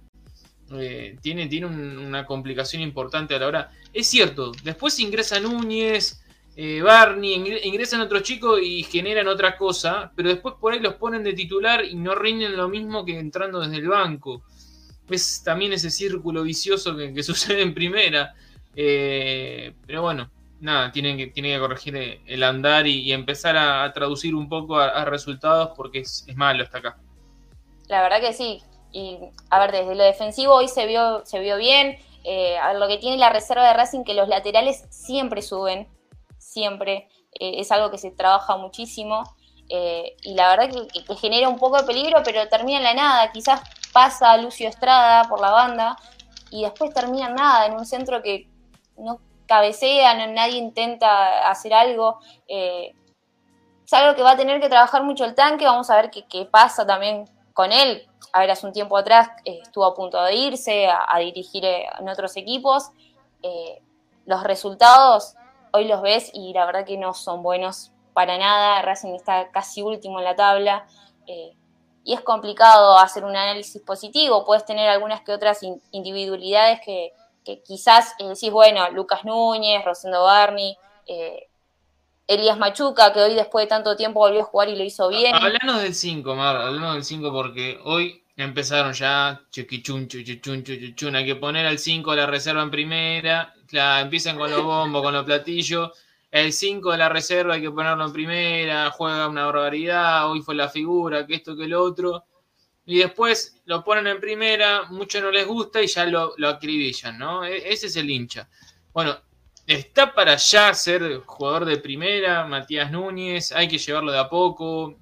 Speaker 4: Eh, tiene tiene un- una complicación importante a la hora. Es cierto, después ingresa Núñez, eh, Barney, ingre- ingresan otros chicos y generan otra cosa, pero después por ahí los ponen de titular y no rinden lo mismo que entrando desde el banco. Es también ese círculo vicioso que, que sucede en primera. Eh, pero bueno, nada, tienen que, tienen que corregir el andar y, empezar a, a traducir un poco a, a resultados porque es, es malo hasta acá.
Speaker 3: La verdad que sí. Y a ver, desde lo defensivo hoy se vio, se vio bien. Eh, a ver, lo que tiene la reserva de Racing, que los laterales siempre suben, siempre. Eh, es algo que se trabaja muchísimo. Eh, y la verdad que, genera un poco de peligro, pero termina en la nada. Quizás pasa Lucio Estrada por la banda y después termina en nada, en un centro que no cabecea, no- nadie intenta hacer algo. Es algo que va a tener que trabajar mucho el tanque. Vamos a ver qué, qué pasa también con él. A ver, hace un tiempo atrás eh, estuvo a punto de irse a, dirigir eh, en otros equipos. Eh, los resultados hoy los ves y la verdad que no son buenos para nada. Racing está casi último en la tabla. eh, y es complicado hacer un análisis positivo. Puedes tener algunas que otras in- individualidades que, quizás decís, bueno, Lucas Núñez, Rosendo Barney, eh, Elías Machuca, que hoy después de tanto tiempo volvió a jugar y lo hizo bien.
Speaker 4: Hablanos del 5, Mar, hablanos del 5 porque hoy empezaron ya chuquichun, chuquichun, chuquichun, hay que poner al 5 la reserva en primera, claro, empiezan con los bombos, con los platillos, el 5 de la reserva hay que ponerlo en primera, juega una barbaridad, hoy fue la figura, que esto, que lo otro, y después lo ponen en primera, mucho no les gusta y ya lo, lo acribillan, ¿no? E- ese es el hincha. Bueno, está para ya ser jugador de primera, Matías Núñez, hay que llevarlo de a poco.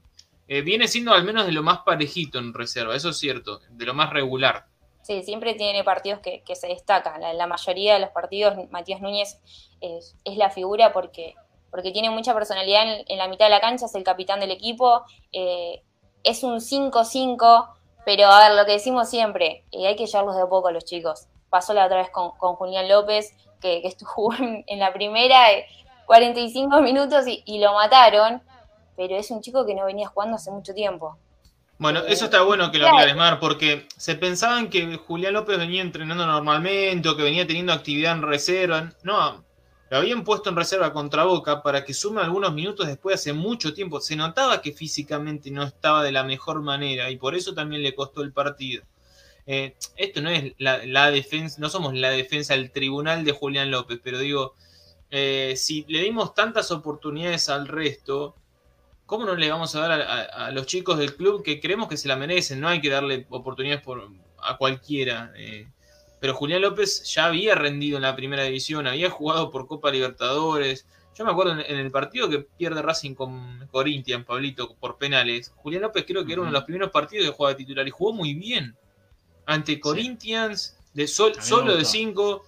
Speaker 4: Eh, viene siendo al menos de lo más parejito en reserva, eso es cierto, de lo más regular.
Speaker 3: Sí, siempre tiene partidos que, se destacan. La, la mayoría de los partidos, Matías Núñez es, la figura porque, porque tiene mucha personalidad en, en, la mitad de la cancha, es el capitán del equipo, eh, es un 5-5, pero a ver, lo que decimos siempre, eh, hay que llevarlos de a poco a los chicos. Pasó la otra vez con, con Julián López, que, que estuvo en, en, la primera eh, 45 minutos y, y lo mataron, pero es un chico que no venía jugando hace mucho tiempo.
Speaker 4: Bueno, eso está bueno que lo aclares, Mar, porque se pensaban que Julián López venía entrenando normalmente o que venía teniendo actividad en reserva. No, lo habían puesto en reserva contra Boca para que sume algunos minutos después hace mucho tiempo. Se notaba que físicamente no estaba de la mejor manera y por eso también le costó el partido. Eh, esto no es la, la, defensa, no somos la defensa del tribunal de Julián López, pero digo, eh, si le dimos tantas oportunidades al resto, ¿cómo no le vamos a dar a, a, a, los chicos del club que creemos que se la merecen? No hay que darle oportunidades por, a cualquiera. Eh, pero Julián López ya había rendido en la primera división, había jugado por Copa Libertadores. Yo me acuerdo en, en el partido que pierde Racing con Corinthians, Pablito, por penales. Julián López creo que era uno de los primeros partidos que jugaba titular y jugó muy bien. Ante Corinthians, sí. de sol, solo de 5.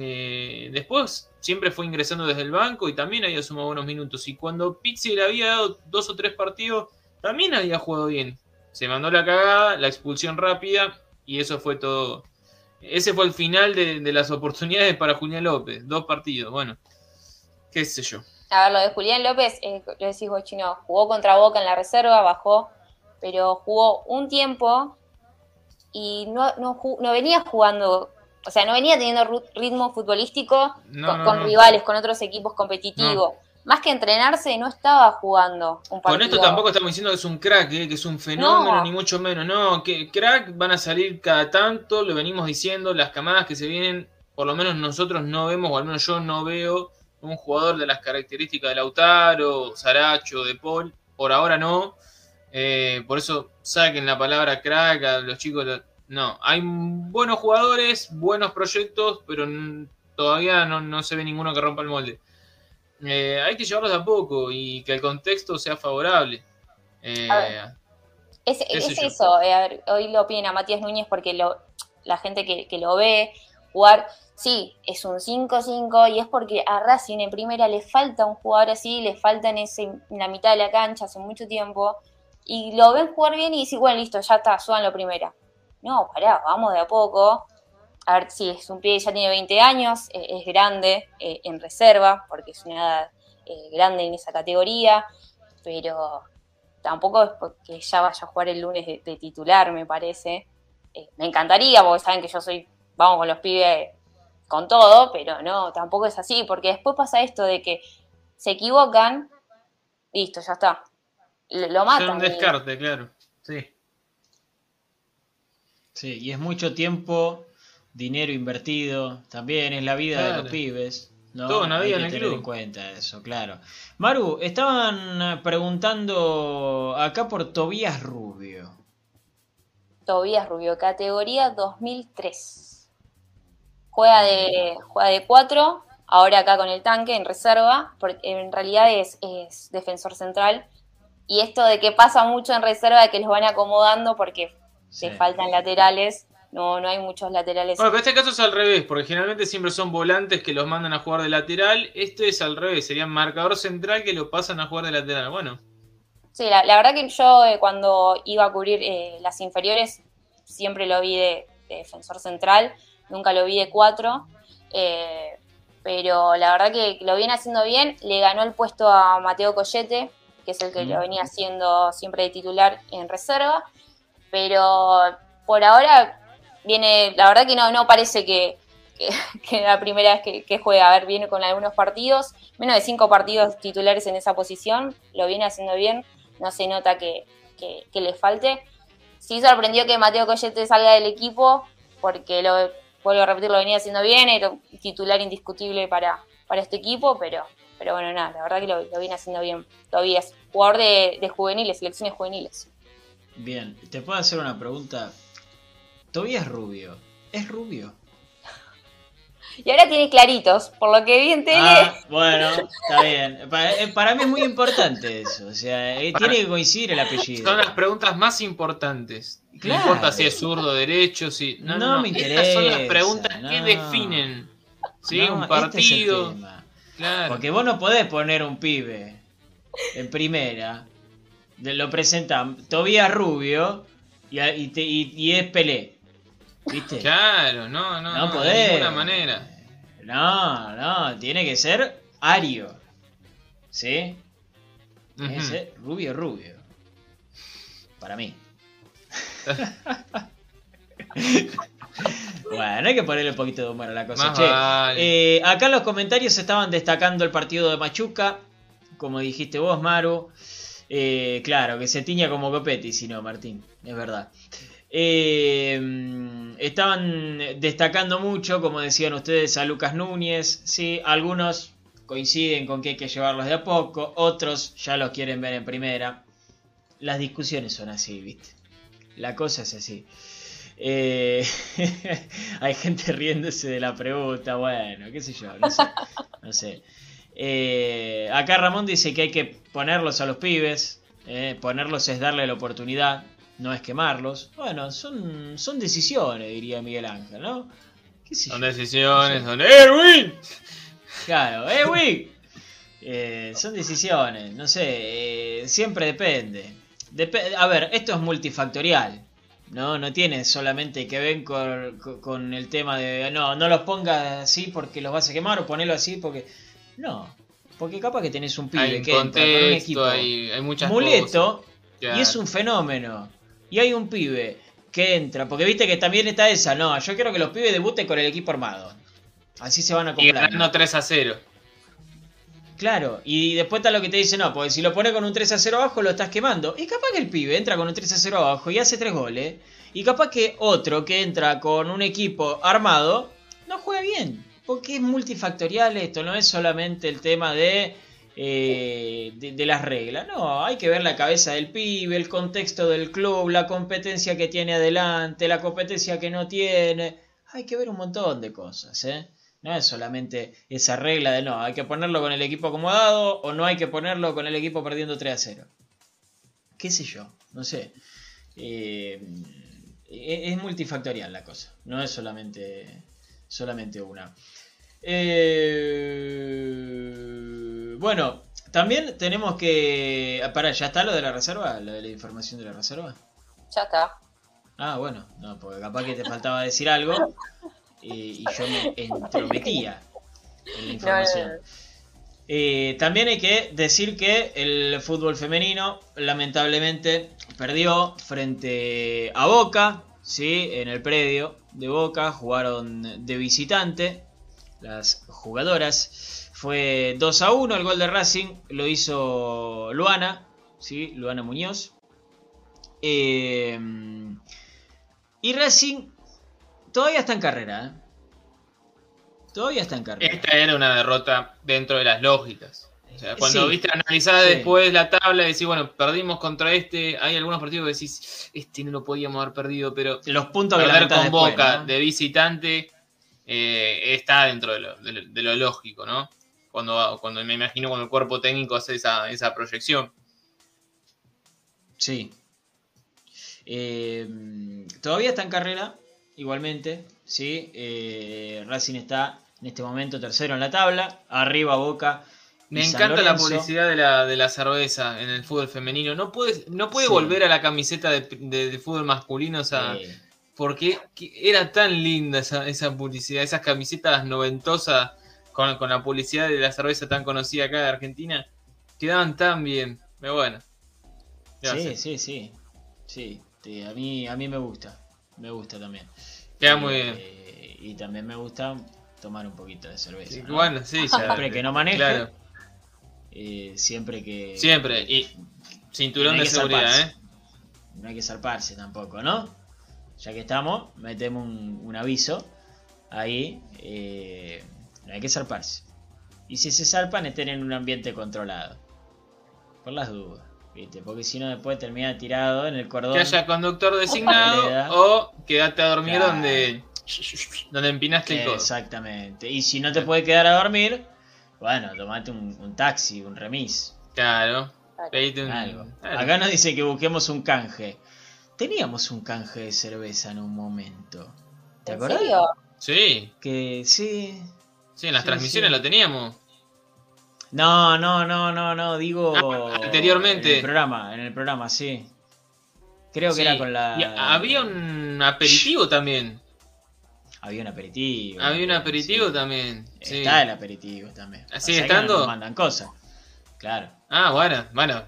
Speaker 4: Eh, después siempre fue ingresando desde el banco y también había sumado buenos minutos. Y cuando Pizzi le había dado dos o tres partidos, también había jugado bien. Se mandó la cagada, la expulsión rápida y eso fue todo. Ese fue el final de, de las oportunidades para Julián López. Dos partidos, bueno, qué sé yo.
Speaker 3: A ver, lo de Julián López, eh, lo decís vos, Chino, jugó contra Boca en la reserva, bajó, pero jugó un tiempo y no, no, no venía jugando o sea, no venía teniendo ritmo futbolístico no, con, rivales, con otros equipos competitivos. Más que entrenarse, no estaba jugando
Speaker 4: un partido. Con esto tampoco estamos diciendo que es un crack, ¿eh? que es un fenómeno, ni mucho menos. No, que crack van a salir cada tanto, lo venimos diciendo, las camadas que se vienen, por lo menos nosotros no vemos, o al menos yo no veo un jugador de las características de Lautaro, Saracho, De Paul. Por ahora no. Eh, por eso saquen la palabra crack a los chicos no, hay buenos jugadores, buenos proyectos, pero todavía no, no se ve ninguno que rompa el molde. Eh, hay que llevarlos a poco y que el contexto sea favorable. Eh,
Speaker 3: es, es eso, eh, hoy lo piden a Matías Núñez porque lo, la gente que, que, lo ve jugar, sí, es un 5-5 y es porque a Racing en primera le falta un jugador así, le falta en, ese, en la mitad de la cancha hace mucho tiempo y lo ven jugar bien y dicen, bueno, listo, ya está, suban lo primera no, pará, vamos de a poco. A ver si es un pie ya tiene 20 años, eh, es grande eh, en reserva, porque es una edad eh, grande en esa categoría, pero tampoco es porque ya vaya a jugar el lunes de, de titular, me parece. Me encantaría, porque saben que yo soy, vamos con los pibes con todo, pero no, tampoco es así, porque después pasa esto de que se equivocan, listo, ya está. Lo, lo matan. Es
Speaker 4: un descarte, y... claro, sí.
Speaker 2: Sí, y es mucho tiempo, dinero invertido, también es la vida claro. de los pibes. ¿no?
Speaker 4: Todo una vida
Speaker 2: Hay que
Speaker 4: en el
Speaker 2: tener
Speaker 4: club.
Speaker 2: en cuenta eso, claro. Maru, estaban preguntando acá por Tobías Rubio.
Speaker 3: Tobías Rubio, categoría 2003. Juega de, juega de 4, ahora acá con el tanque en reserva, porque en realidad es, es defensor central. Y esto de que pasa mucho en reserva, de que los van acomodando porque sí. te faltan laterales. No, no hay muchos laterales.
Speaker 4: Bueno, pero este caso es al revés, porque generalmente siempre son volantes que los mandan a jugar de lateral. Esto es al revés, sería marcador central que lo pasan a jugar de lateral. Bueno.
Speaker 3: Sí, la, la verdad que yo eh, cuando iba a cubrir eh, las inferiores siempre lo vi de, de, defensor central, nunca lo vi de cuatro. Eh, pero la verdad que lo viene haciendo bien. Le ganó el puesto a Mateo Collete, que es el que mm. lo venía haciendo siempre de titular en reserva. Pero por ahora viene, la verdad que no, no parece que, que, la primera vez que, juega, a ver, viene con algunos partidos, menos de cinco partidos titulares en esa posición, lo viene haciendo bien, no se nota que, le falte. Sí sorprendió que Mateo Collete salga del equipo, porque lo vuelvo a repetir, lo venía haciendo bien, era titular indiscutible para, para este equipo, pero, pero bueno, nada, la verdad que lo, lo viene haciendo bien. Todavía es jugador de, de juveniles, selecciones juveniles.
Speaker 2: Bien, te puedo hacer una pregunta. Tobías Rubio, ¿es rubio?
Speaker 3: Y ahora tiene claritos, por lo que vi en tele.
Speaker 2: Ah, bueno, está bien. Para, eh, para mí es muy importante eso. O sea, eh, tiene que coincidir el apellido.
Speaker 4: Son las preguntas más importantes.
Speaker 2: Claro.
Speaker 4: No importa si es zurdo, derecho, si. No,
Speaker 2: No
Speaker 4: no, no.
Speaker 2: me
Speaker 4: Estas son las
Speaker 2: interesa,
Speaker 4: preguntas que definen. ¿Sí?
Speaker 2: No,
Speaker 4: un
Speaker 2: este es el
Speaker 4: partido.
Speaker 2: tema.
Speaker 4: claro.
Speaker 2: Porque vos no podés poner un pibe en primera, lo presentan Tobías Rubio y, y te- y- y es Pelé. ¿Viste?
Speaker 4: Claro, no, no,
Speaker 2: No
Speaker 4: no,
Speaker 2: podés.
Speaker 4: de ninguna manera.
Speaker 2: No, no, tiene que ser Ario. ¿Sí? Tiene que ser Rubio Rubio. Para mí. bueno, hay que ponerle un poquito de humor a la cosa. Che,
Speaker 4: vale.
Speaker 2: eh, acá en los comentarios estaban destacando el partido de Machuca, como dijiste vos, Maru. Eh, claro, que se tiña como Copetti, si no, Martín, es verdad. Eh, estaban destacando mucho, como decían ustedes, a Lucas Núñez. Sí, algunos coinciden con que hay que llevarlos de a poco, otros ya los quieren ver en primera. Las discusiones son así, ¿viste? La cosa es así. Eh, hay gente riéndose de la pregunta, bueno, qué sé yo. No sé. Eh, acá Ramón dice que hay que ponerlos a los pibes. eh, ponerlos es darle la oportunidad, no es quemarlos. Bueno, son, son decisiones, diría Miguel Ángel, ¿no? ¿Qué sé
Speaker 4: Son
Speaker 2: yo?
Speaker 4: decisiones, son Erwin.
Speaker 2: Claro, ¡eh, Wii! Eh, son decisiones, no sé, eh, siempre depende. Dep- a ver, esto es multifactorial, ¿no? No tiene solamente que ver con, con- con el tema de, no, no los pongas así porque los vas a quemar o ponelo así porque... No, porque capaz que tenés un pibe
Speaker 4: Hay
Speaker 2: que entra con un equipo
Speaker 4: contexto, hay, hay muchas
Speaker 2: muleto
Speaker 4: cosas.
Speaker 2: y es un fenómeno. Y hay un pibe que entra, porque viste que también está esa, no, yo quiero que los pibes debuten con el equipo armado. Así se van a
Speaker 4: Y
Speaker 2: comprar.
Speaker 4: ganando 3 a 0.
Speaker 2: Claro, y después está lo que te dice, no, porque si lo pone con un 3 a 0 abajo lo estás quemando. Y capaz que el pibe entra con un 3 a 0 abajo y hace 3 goles. Y capaz que otro que entra con un equipo armado no juega bien. Porque es multifactorial esto, no es solamente el tema de, eh, de, de las reglas. No, hay que ver la cabeza del pibe, el contexto del club, la competencia que tiene adelante, la competencia que no tiene. Hay que ver un montón de cosas, ¿eh? No es solamente esa regla de no, hay que ponerlo con el equipo acomodado o no hay que ponerlo con el equipo perdiendo 3 a 0. ¿Qué sé yo? No sé. Eh, es es multifactorial la cosa, no es solamente, solamente una. Eh, bueno, también tenemos que... Para, ¿ya está lo de la reserva? ¿Lo de la información de la reserva?
Speaker 3: Ya está.
Speaker 2: Ah, bueno, no, porque capaz que te faltaba decir algo y, y yo me entrometía en la información.
Speaker 3: No, no, no.
Speaker 2: Eh, también hay que decir que el fútbol femenino lamentablemente perdió frente a Boca, ¿sí? en el predio de Boca, jugaron de visitante las jugadoras. Fue 2 a 1 el gol de Racing, lo hizo Luana, ¿sí? Luana Muñoz. Eh, y Racing todavía está en carrera. ¿eh? Todavía está en carrera.
Speaker 4: Esta era una derrota dentro de las lógicas. O sea, cuando
Speaker 2: Sí.
Speaker 4: viste analizada
Speaker 2: Sí.
Speaker 4: después la tabla, decís, bueno, perdimos contra este. Hay algunos partidos que decís, este no lo podíamos haber perdido, pero
Speaker 2: Los puntos que
Speaker 4: con
Speaker 2: después,
Speaker 4: Boca
Speaker 2: ¿no?
Speaker 4: de visitante eh, está dentro de lo, de lo- de lo lógico, ¿no? Cuando, cuando me imagino cuando el cuerpo técnico hace esa, esa proyección.
Speaker 2: Sí. Eh, todavía está en carrera, igualmente. ¿sí? Eh, Racing está en este momento tercero en la tabla. Arriba Boca.
Speaker 4: Me encanta la publicidad de la, de la cerveza en el fútbol femenino. No puede, no puede
Speaker 2: Sí.
Speaker 4: volver a la camiseta de, de- de fútbol masculino, o sea,
Speaker 2: Eh,
Speaker 4: porque que- era tan linda esa, esa publicidad, esas camisetas noventosas con, con la publicidad de la cerveza tan conocida acá de Argentina, quedaban tan bien. Pero bueno. ¿qué va a
Speaker 2: sí, sí, sí. Sí, a, mí, a mí me gusta. Me gusta también.
Speaker 4: Queda
Speaker 2: Eh,
Speaker 4: muy bien.
Speaker 2: eh, y también me gusta tomar un poquito de cerveza.
Speaker 4: Sí,
Speaker 2: ¿no?
Speaker 4: Bueno, sí, ya.
Speaker 2: Siempre que no maneje.
Speaker 4: Claro,
Speaker 2: eh, siempre que.
Speaker 4: siempre. Y cinturón
Speaker 2: No
Speaker 4: de seguridad,
Speaker 2: zarparse.
Speaker 4: ¿eh?
Speaker 2: No hay que zarparse tampoco, ¿no? Ya que estamos, metemos un, un aviso ahí. eh, no hay que zarparse. Y si se zarpan, estén en un ambiente controlado. Por las dudas, ¿viste? Porque si no, después termina tirado en el cordón.
Speaker 4: Que haya conductor designado o quédate a dormir
Speaker 2: Claro.
Speaker 4: donde donde empinaste el codo.
Speaker 2: Exactamente. Y si no te puede quedar a dormir, bueno, tomate un, un taxi, un remis.
Speaker 4: Claro. Un-
Speaker 2: Algo.
Speaker 4: Claro.
Speaker 2: Acá nos dice que busquemos un canje. Teníamos un canje de cerveza en un momento. ¿Te
Speaker 3: ¿En
Speaker 2: acordás?
Speaker 3: serio?
Speaker 4: Sí,
Speaker 2: Que sí.
Speaker 4: sí, en las
Speaker 2: Sí,
Speaker 4: transmisiones
Speaker 2: sí.
Speaker 4: lo teníamos.
Speaker 2: No, no, no, no, no, digo.
Speaker 4: Ah, anteriormente.
Speaker 2: En el programa, en el programa, sí. Creo que
Speaker 4: Sí.
Speaker 2: era con la.
Speaker 4: Y había un aperitivo también.
Speaker 2: Había un aperitivo.
Speaker 4: Había un aperitivo
Speaker 2: sí.
Speaker 4: también. sí.
Speaker 2: Está el aperitivo también.
Speaker 4: ¿Sigue
Speaker 2: Pasa que no
Speaker 4: estando?
Speaker 2: nos mandan cosas. Claro.
Speaker 4: Ah, bueno, bueno.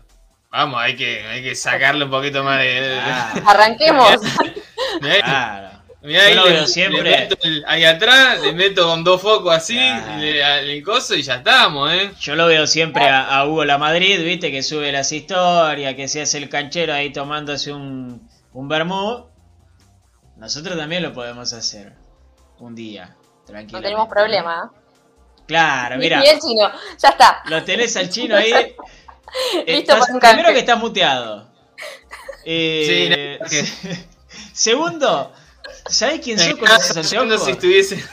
Speaker 4: Vamos, hay que, hay que sacarle un poquito más de.
Speaker 2: Claro.
Speaker 3: Arranquemos.
Speaker 4: Mirá ahí,
Speaker 2: claro.
Speaker 4: mirá ahí
Speaker 2: Yo lo
Speaker 4: le-
Speaker 2: veo siempre.
Speaker 4: le meto el- ahí atrás, le meto con dos focos así,
Speaker 2: Claro.
Speaker 4: le- el coso y ya estamos, ¿eh?
Speaker 2: Yo lo veo siempre a, a Hugo La Madrid, viste, que sube las historias, que se hace el canchero ahí tomándose un, un vermú. Nosotros también lo podemos hacer. Un día, tranquilo.
Speaker 3: No tenemos problema.
Speaker 2: Claro,
Speaker 3: Ni
Speaker 2: mira,
Speaker 3: ni el chino. Ya está.
Speaker 2: lo tenés al chino ahí. Eh,
Speaker 3: Listo
Speaker 2: estás- primero que estás muteado. Eh,
Speaker 4: Sí, no, que-
Speaker 2: Segundo, ¿sabés quién sos con esos anteojos?
Speaker 4: si estuviese.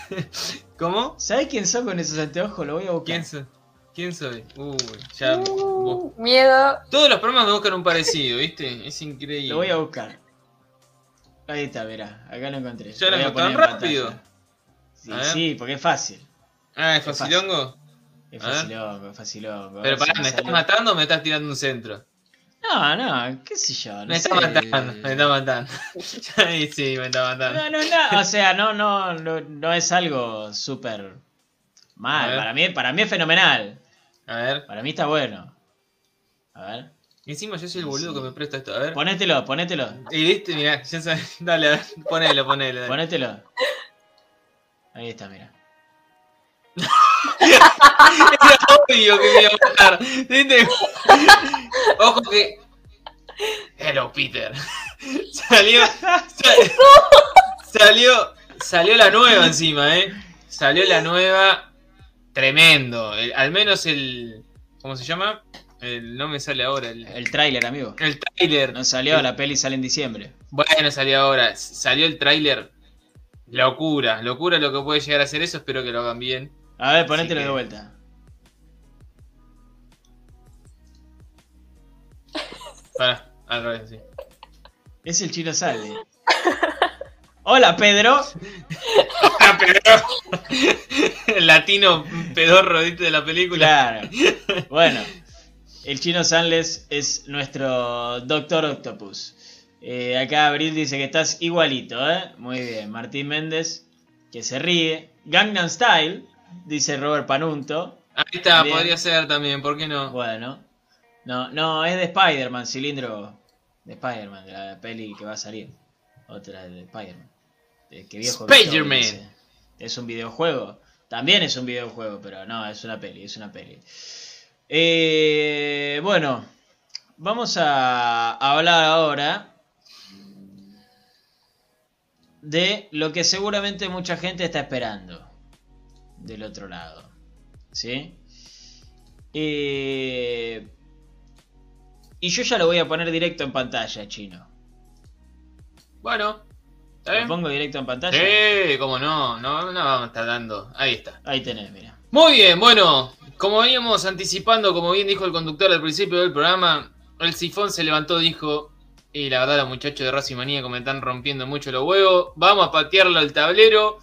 Speaker 4: ¿Cómo?
Speaker 2: ¿Sabés quién sos con esos anteojos? Lo voy a buscar.
Speaker 4: ¿Quién soy? ¿Quién soy? Uy, ya.
Speaker 3: Uh, miedo.
Speaker 4: Todos los programas me buscan un parecido, ¿viste? Es increíble.
Speaker 2: Lo voy a buscar. Ahí está, mirá, acá lo encontré.
Speaker 4: Ya lo
Speaker 2: voy a
Speaker 4: tan
Speaker 2: poner en
Speaker 4: rápido.
Speaker 2: Sí, sí, porque es fácil.
Speaker 4: Ah, ¿es facilongo?
Speaker 2: Es
Speaker 4: A ver.
Speaker 2: facilongo, es facilongo. A
Speaker 4: Pero
Speaker 2: si
Speaker 4: pará, ¿me estás
Speaker 2: sale.
Speaker 4: matando o me estás tirando un centro?
Speaker 2: No, no, qué sé yo. No
Speaker 4: me
Speaker 2: sé.
Speaker 4: está matando, me está matando. Ay, sí, me está matando.
Speaker 2: No, no, no, o sea, no, no, no, no es algo súper mal. Para mí, para mí es fenomenal.
Speaker 4: A ver.
Speaker 2: Para mí está bueno. A ver.
Speaker 4: Encima yo soy el boludo
Speaker 2: Sí.
Speaker 4: que me presta esto. A ver.
Speaker 2: Ponételo, ponételo.
Speaker 4: Y viste, mirá, ya sabes. Dale, a ver. Ponelo, ponelo. dale.
Speaker 2: Ponételo. Ahí está, mira.
Speaker 4: Obvio que me iba a matar. ¿Viste? Ojo que. Hello, Peter. Salió. sal- Salió. Salió la nueva encima, ¿eh? Salió la nueva. Tremendo. El- al menos el. ¿Cómo se llama? El, no me sale ahora. El,
Speaker 2: El tráiler, amigo.
Speaker 4: el trailer.
Speaker 2: No salió, la peli sale en diciembre.
Speaker 4: Bueno, salió ahora. Salió el tráiler. Locura. Locura lo que puede llegar a ser eso. Espero que lo hagan bien.
Speaker 2: A ver, ponételo
Speaker 4: que-
Speaker 2: de vuelta.
Speaker 4: Para, al revés, sí.
Speaker 2: Es el chino sale. Hola, Pedro.
Speaker 4: Ah, pero- El latino pedorro de la película.
Speaker 2: Claro. Bueno, el chino Sanles es nuestro Doctor Octopus. Eh, acá Abril dice que estás igualito, ¿eh? Muy bien. Martín Méndez, que se ríe. Gangnam Style, dice Robert Panunto.
Speaker 4: Ahí está, podría ser también, ¿por qué no?
Speaker 2: Bueno. No, no, es de Spider-Man, cilindro de Spider-Man, de la peli que va a salir. Otra de Spider-Man. Eh,
Speaker 4: Spider-Man.
Speaker 2: Es un videojuego. También es un videojuego, pero no, es una peli, es una peli. Eh, bueno, vamos a hablar ahora de lo que seguramente mucha gente está esperando del otro lado. ¿Sí? Eh, y yo ya lo voy a poner directo en pantalla, chino.
Speaker 4: Bueno, ¿está
Speaker 2: ¿Lo pongo directo en pantalla?
Speaker 4: Sí, cómo no, no, no vamos a estar dando. Ahí está.
Speaker 2: Ahí tenés, mira.
Speaker 4: Muy bien, bueno, como veníamos anticipando, como bien dijo el conductor al principio del programa, el sifón se levantó, dijo, y la verdad los muchachos de Racing Manía me están rompiendo mucho los huevos, vamos a patearlo al tablero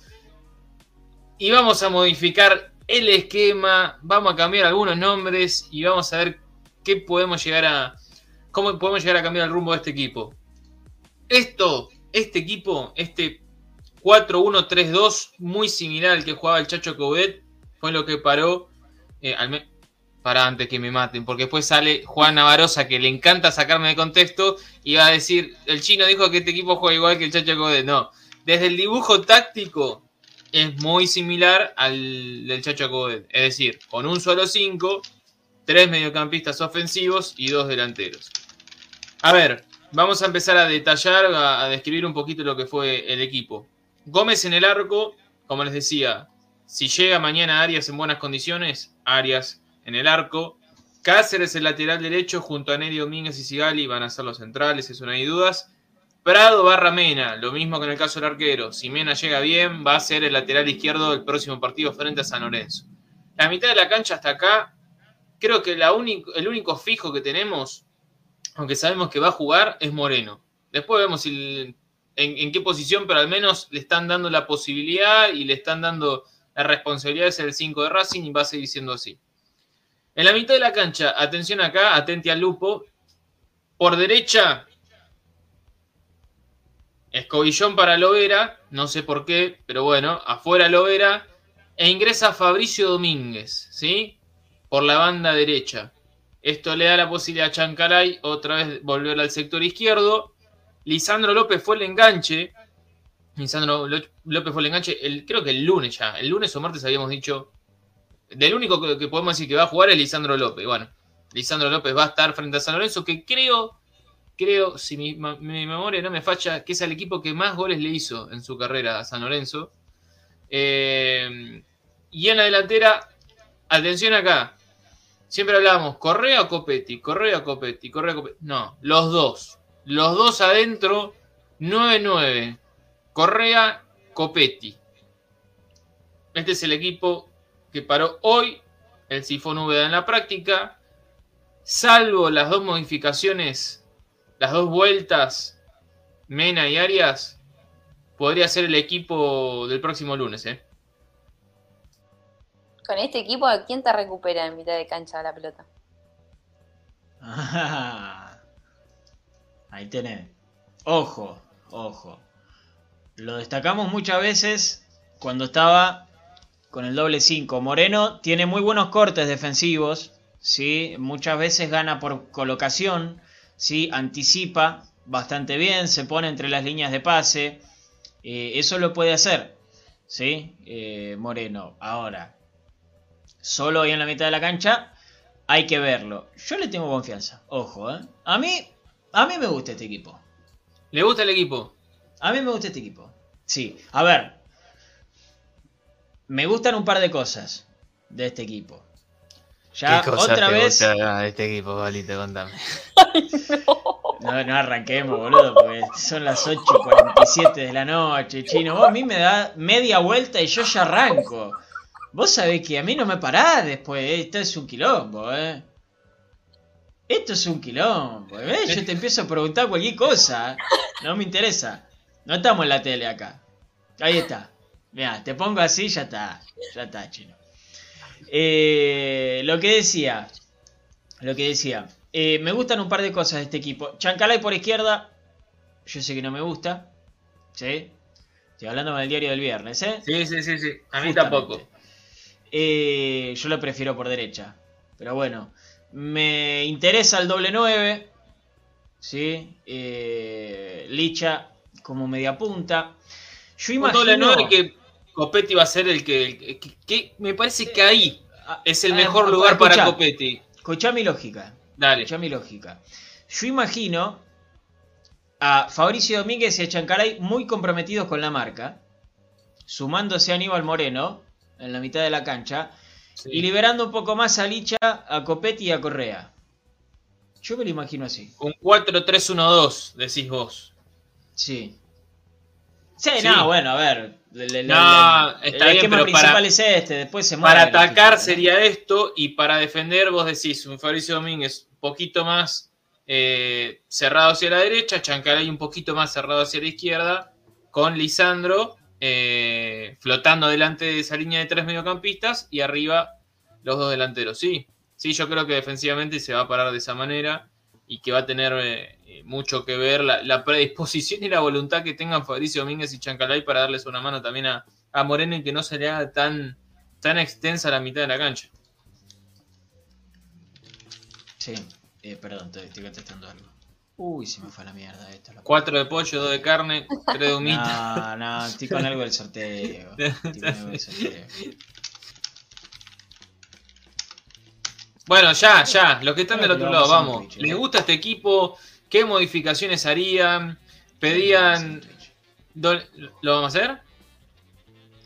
Speaker 4: y vamos a modificar el esquema, vamos a cambiar algunos nombres y vamos a ver qué podemos llegar a, cómo podemos llegar a cambiar el rumbo de este equipo. Esto, este equipo, este 4-1-3-2, muy similar al que jugaba el Chacho Coudet, fue lo que paró. eh, para antes que me maten, porque después sale Juan Navarosa que le encanta sacarme de contexto y va a decir: el chino dijo que este equipo juega igual que el Chacho Coudet. No, desde el dibujo táctico es muy similar al del Chacho Coudet, es decir, con un solo 5, tres mediocampistas ofensivos y dos delanteros. A ver, vamos a empezar a detallar, a, a describir un poquito lo que fue el equipo. Gómez en el arco, como les decía, si llega mañana Arias en buenas condiciones, Arias en el arco. Cáceres el lateral derecho junto a Neri Domínguez y Sigali van a ser los centrales, eso no hay dudas. Prado barra Mena, lo mismo que en el caso del arquero. Si Mena llega bien, va a ser el lateral izquierdo del próximo partido frente a San Lorenzo. La mitad de la cancha hasta acá, creo que el único fijo que tenemos, aunque sabemos que va a jugar, es Moreno. Después vemos en, en qué posición, pero al menos le están dando la posibilidad y le están dando la responsabilidad de ser el 5 de Racing y va a seguir siendo así. En la mitad de la cancha, atención acá, atente al lupo. Por derecha, Escobillón para Lovera, no sé por qué, pero bueno, afuera Lovera. E ingresa Fabricio Domínguez, ¿sí? Por la banda derecha. Esto le da la posibilidad a Chancaray otra vez volver al sector izquierdo. Lisandro López fue el enganche. Lisandro López fue el enganche, creo que el lunes ya. El lunes o martes habíamos dicho. Del único que, que podemos decir que va a jugar es Lisandro López. Bueno, Lisandro López va a estar frente a San Lorenzo, que creo creo, si mi, mi, memoria no me falla, que es el equipo que más goles le hizo en su carrera a San Lorenzo. Eh, y en la delantera, atención acá. Siempre hablábamos, Correa o Copetti, Correa o Copetti, Correa Copetti. No, los dos. Los dos adentro, 9-9. Correa, Copetti. Este es el equipo que paró hoy el Sifón Úbeda en la práctica. Salvo las dos modificaciones las dos vueltas, Mena y Arias, podría ser el equipo del próximo lunes, ¿eh?
Speaker 3: Con este equipo, ¿quién te recupera en mitad de cancha la pelota?
Speaker 2: ahí tenés. Ojo, ojo. Lo destacamos muchas veces cuando estaba con el doble 5. Moreno tiene muy buenos cortes defensivos, ¿sí? muchas veces gana por colocación, ¿sí? anticipa bastante bien, se pone entre las líneas de pase. Eh, eso lo puede hacer, ¿sí? Eh, Moreno. Ahora, solo ahí en la mitad de la cancha, hay que verlo. Yo le tengo confianza, ojo, ¿eh? A mí, a mí me gusta este equipo.
Speaker 4: ¿Le gusta el equipo?
Speaker 2: A mí me gusta este equipo. Sí, a ver. Me gustan un par de cosas de este equipo.
Speaker 4: Ya otra vez. de este equipo, Valite, contame.
Speaker 2: no. no. arranquemos, boludo, porque son las 8.47 de la noche, chino. Vos a mí me da media vuelta y yo ya arranco. Vos sabés que a mí no me parás después, eh. esto es un quilombo, eh. Esto es un quilombo, ¿eh? Yo te empiezo a preguntar cualquier cosa. No me interesa. No estamos en la tele acá. Ahí está. Mira, te pongo así, ya está. Ya está, chino. Eh, lo que decía, lo que decía, eh, me gustan un par de cosas de este equipo. Chancalay por izquierda, yo sé que no me gusta, ¿sí? Estoy hablando con el diario del viernes, ¿eh?
Speaker 4: Sí, sí, sí, sí. A mí tampoco.
Speaker 2: Eh, yo lo prefiero por derecha. Pero bueno, me interesa el doble 9, ¿sí? Licha como media punta.
Speaker 4: Yo imagino... doble 9 que Copetti va a ser el que, que, me parece que ahí es el mejor lugar para Copetti.
Speaker 2: Escuchá mi lógica.
Speaker 4: Dale.
Speaker 2: Escuchá mi lógica. Yo imagino a Fabricio Domínguez y a Chancaray muy comprometidos con la marca, sumándose a Aníbal Moreno en la mitad de la cancha y liberando un poco más a Licha, a Copetti y a Correa. Yo me lo imagino así.
Speaker 4: Un 4-3-1-2, decís vos.
Speaker 2: Sí. Sí, no, bueno, a ver.
Speaker 4: No, está bien, pero
Speaker 2: para, es este, después se
Speaker 4: Para atacar sería esto y para defender vos decís un Fabricio Domínguez un poquito más eh, cerrado hacia la derecha, Chancaray un poquito más cerrado hacia la izquierda, con Lisandro eh, flotando delante de esa línea de tres mediocampistas y arriba los dos delanteros. Sí, sí, yo creo que defensivamente se va a parar de esa manera y que va a tener eh, eh, mucho que ver la, predisposición y la voluntad que tengan Fabricio Domínguez y Chancalay para darles una mano también a, Moreno y que no se le haga tan, tan extensa la mitad de la cancha.
Speaker 2: Sí, eh, perdón, estoy contestando algo. Uy, se me fue la mierda esto.
Speaker 4: Cuatro de pollo, dos de carne, tres de
Speaker 2: humita. No, no, estoy con algo del sorteo. Estoy con algo del sorteo.
Speaker 4: Bueno, ya, ya, los que están del otro lado, vamos. ¿Les gusta este equipo? ¿Qué modificaciones harían? ¿Pedían... ¿Lo vamos a hacer?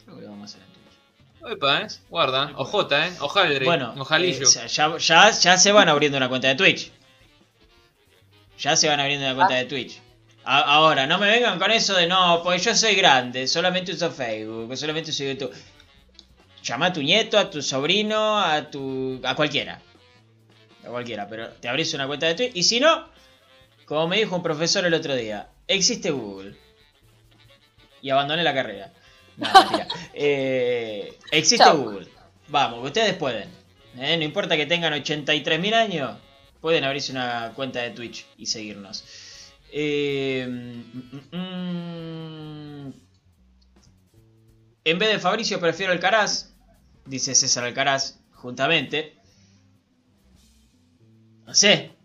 Speaker 2: Creo que lo vamos a hacer
Speaker 4: Opa, eh. Guarda, ojota, eh. Ojaldre,
Speaker 2: bueno,
Speaker 4: ojalillo.
Speaker 2: Eh, ya, ya, ya, se van abriendo una cuenta de Twitch. Ya se van abriendo una cuenta ah. de Twitch. A- Ahora, no me vengan con eso de no, pues yo soy grande, solamente uso Facebook, solamente uso YouTube. Llama a tu nieto, a tu sobrino, a tu. a cualquiera. A cualquiera, pero te abrís una cuenta de Twitch. Y si no, como me dijo un profesor el otro día, existe Google. Y abandoné la carrera. No, mentira. Eh, existe
Speaker 3: Chau.
Speaker 2: Google. Vamos, ustedes pueden. ¿eh? No importa que tengan 83.000 años, pueden abrirse una cuenta de Twitch y seguirnos. Eh, mm, mm, en vez de Fabricio prefiero Alcaraz, dice César Alcaraz, juntamente. No sé.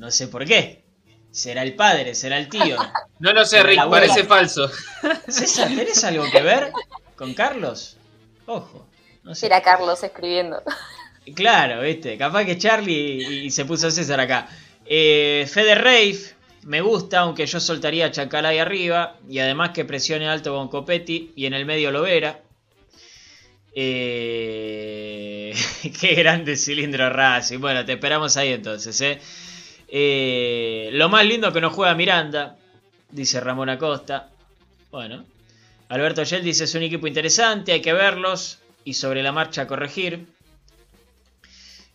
Speaker 2: No sé por qué. Será el padre, será el tío.
Speaker 4: No lo sé, Rick, parece falso.
Speaker 2: César, ¿tenés algo que ver con Carlos? Ojo. No sé.
Speaker 3: Era Carlos escribiendo.
Speaker 2: Claro, viste. Capaz que Charlie y, y se puso César acá. Eh, Fede me gusta, aunque yo soltaría a Chancalay arriba. Y además que presione alto con Copetti y en el medio Lovera. Eh, qué grande cilindro Racing. Bueno, te esperamos ahí entonces. ¿eh? Eh, lo más lindo que no juega Miranda, dice Ramón Acosta. Bueno, Alberto Yel dice es un equipo interesante, hay que verlos y sobre la marcha corregir.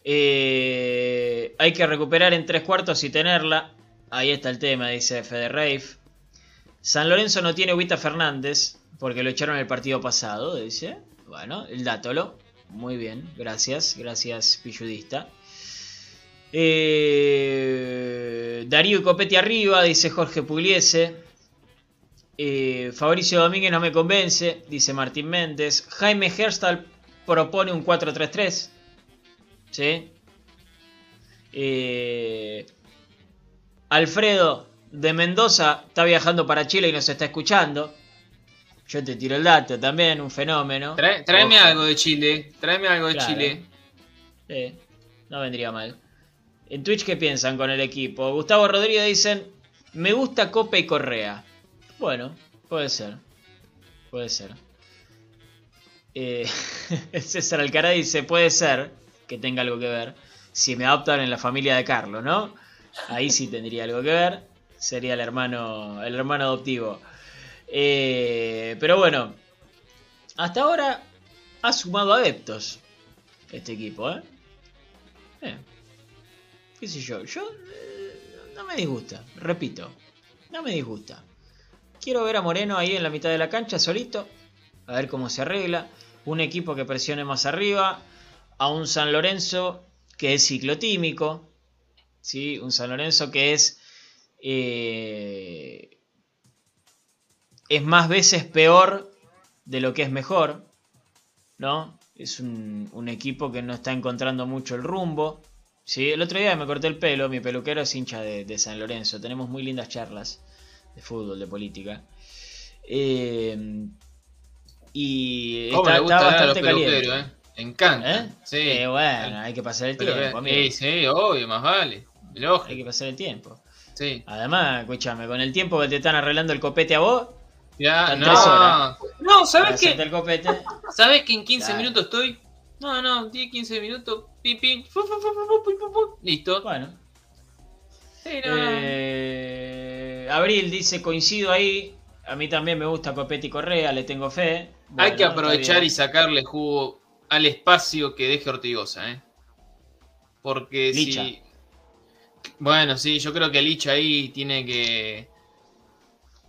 Speaker 2: Eh, hay que recuperar en tres cuartos y tenerla. Ahí está el tema, dice Fede. San Lorenzo no tiene Huita Fernández porque lo echaron el partido pasado, dice. Bueno, el dátolo. Muy bien, gracias, gracias, Pilludista. Eh, Darío y Copetti arriba, dice Jorge Pugliese. Eh, Fabricio Domínguez no me convence, dice Martín Méndez. Jaime Herstal propone un 4-3-3. ¿Sí? Eh, Alfredo de Mendoza está viajando para Chile y nos está escuchando. Yo te tiro el dato también, un fenómeno.
Speaker 4: Trae- tráeme
Speaker 2: Ojo.
Speaker 4: algo de Chile. Tráeme algo de
Speaker 2: Claro.
Speaker 4: Chile.
Speaker 2: Sí, no vendría mal. En Twitch, ¿qué piensan con el equipo? Gustavo Rodríguez dicen, me gusta Copa y Correa. Bueno, puede ser. Puede ser. Eh, César Alcaraz dice, puede ser que tenga algo que ver. Si me adoptan en la familia de Carlos, ¿no? Ahí sí tendría algo que ver. Sería el hermano, el hermano adoptivo. Eh, pero bueno, hasta ahora ha sumado adeptos este equipo, ¿eh? Eh, ¿Qué sé yo? Yo eh, no me disgusta, repito, no me disgusta. Quiero ver a Moreno ahí en la mitad de la cancha solito, a ver cómo se arregla. Un equipo que presione más arriba, a un San Lorenzo que es ciclotímico, ¿sí? Un San Lorenzo que es... eh, es más veces peor de lo que es mejor, ¿no? Es un, un equipo que no está encontrando mucho el rumbo. Sí, el otro día me corté el pelo, mi peluquero es hincha de, de San Lorenzo, tenemos muy lindas charlas de fútbol, de política. Eh, y
Speaker 4: ¿Cómo
Speaker 2: está,
Speaker 4: le gusta
Speaker 2: está
Speaker 4: ver a los
Speaker 2: bastante caliente.
Speaker 4: peluqueros, eh? Encanta.
Speaker 2: ¿Eh?
Speaker 4: Sí.
Speaker 2: Eh, bueno, hay que pasar el
Speaker 4: Pero,
Speaker 2: tiempo,
Speaker 4: eh,
Speaker 2: amigo.
Speaker 4: sí, sí, obvio, más vale. Lógico.
Speaker 2: Hay que pasar el tiempo.
Speaker 4: Sí.
Speaker 2: Además, escúchame, con el tiempo que te están arreglando el copete a vos,
Speaker 4: Ya, no.
Speaker 2: tres horas.
Speaker 4: No, ¿sabes qué? ¿Sabes que en 15
Speaker 2: Claro.
Speaker 4: minutos estoy? No, no, 10, 15 minutos. Pi, pi, fu, fu, fu, fu, fu, fu, fu. Listo.
Speaker 2: Bueno,
Speaker 4: Sí, no, no.
Speaker 2: Eh, Abril dice, coincido ahí. A mí también me gusta Copetti y Correa, le tengo fe.
Speaker 4: Hay que aprovechar y sacarle jugo al espacio que deje Ortigosa, ¿eh? Porque
Speaker 2: Licha.
Speaker 4: si. Bueno, sí, yo creo que Licha ahí tiene que,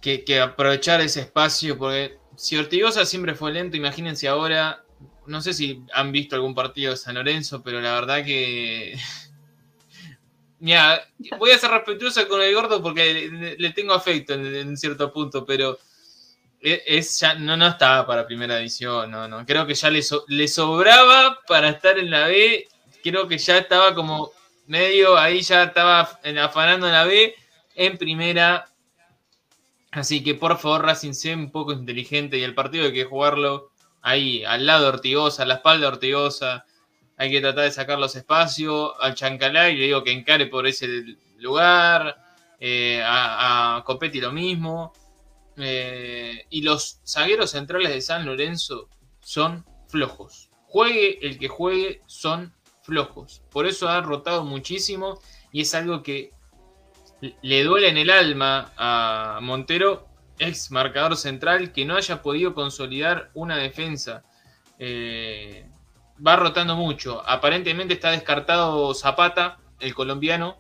Speaker 4: que. que aprovechar ese espacio. Porque si Ortigosa siempre fue lento, imagínense ahora. No sé si han visto algún partido de San Lorenzo, pero la verdad que. Mira, voy a ser respetuosa con el gordo porque le, tengo afecto en, en cierto punto, pero es, es ya no, no estaba para primera división, no, no. Creo que ya le, le sobraba para estar en la B. Creo que ya estaba como medio, ahí ya estaba afanando en la B, en primera. Así que por favor, Racing, sea un poco inteligente y el partido hay que jugarlo ahí, al lado de Ortigosa, a la espalda de Ortigosa. Hay que tratar de sacar los espacios. Al Chancalay le digo que encare por ese lugar. eh, a, a Copetti lo mismo. Eh, y los zagueros centrales de San Lorenzo son flojos. Juegue el que juegue, son flojos. Por eso ha rotado muchísimo y es algo que le duele en el alma a Montero, ex marcador central, que no haya podido consolidar una defensa. Eh, va rotando mucho. Aparentemente está descartado Zapata, el colombiano.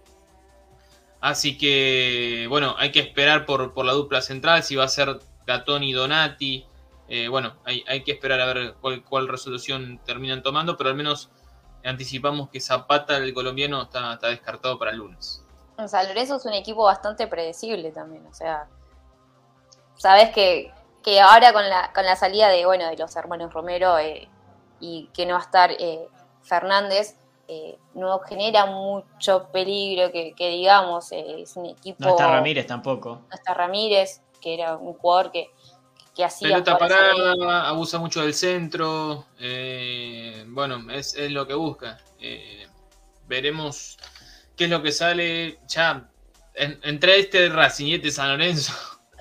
Speaker 4: Así que, bueno, hay que esperar por, por la dupla central, si va a ser Gatón y Donati. Eh, bueno, hay, hay, que esperar a ver cuál, cuál, resolución terminan tomando, pero al menos anticipamos que Zapata, el colombiano, está, está descartado para el lunes.
Speaker 3: Lorenzo es un equipo bastante predecible también, o sea, sabes que, que ahora con la, con la salida de, bueno, de los hermanos Romero eh, y que no va a estar eh, Fernández, eh, no genera mucho peligro que, que digamos, eh, es un equipo...
Speaker 2: No está Ramírez tampoco.
Speaker 3: No está Ramírez, que era un jugador que, que hacía...
Speaker 4: Pelota parada, abusa mucho del centro, eh, bueno, es, es, lo que busca. veremos qué es lo que sale. Ya, en, entre este Racing y este San Lorenzo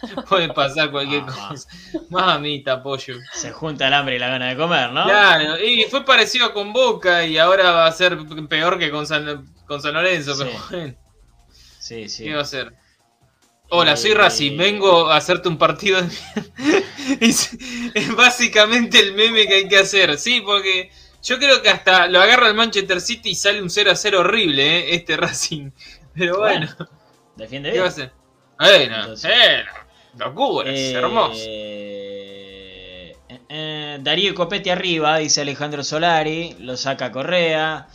Speaker 4: puede pasar cualquier ah, cosa. Mamita, pollo.
Speaker 2: Se junta el hambre y la gana de comer, ¿no?
Speaker 4: Claro, y fue parecido con Boca y ahora va a ser peor que con San, con San Lorenzo,
Speaker 2: Sí.
Speaker 4: pero bueno,
Speaker 2: Sí, sí.
Speaker 4: ¿qué va a hacer? Hola, soy Racing, vengo a hacerte un partido de es, es básicamente el meme que hay que hacer, sí, porque yo creo que hasta lo agarra el Manchester City y sale un 0 a 0 horrible, ¿eh? este Racing. Pero bueno,
Speaker 2: Defiende
Speaker 4: ¿qué
Speaker 2: bien.
Speaker 4: va a hacer? Bueno,
Speaker 2: Entonces-
Speaker 4: bueno, locura, es
Speaker 2: Eh,
Speaker 4: hermoso.
Speaker 2: eh, eh, Darío Copetti arriba, dice Alejandro Solari. Lo saca Correa.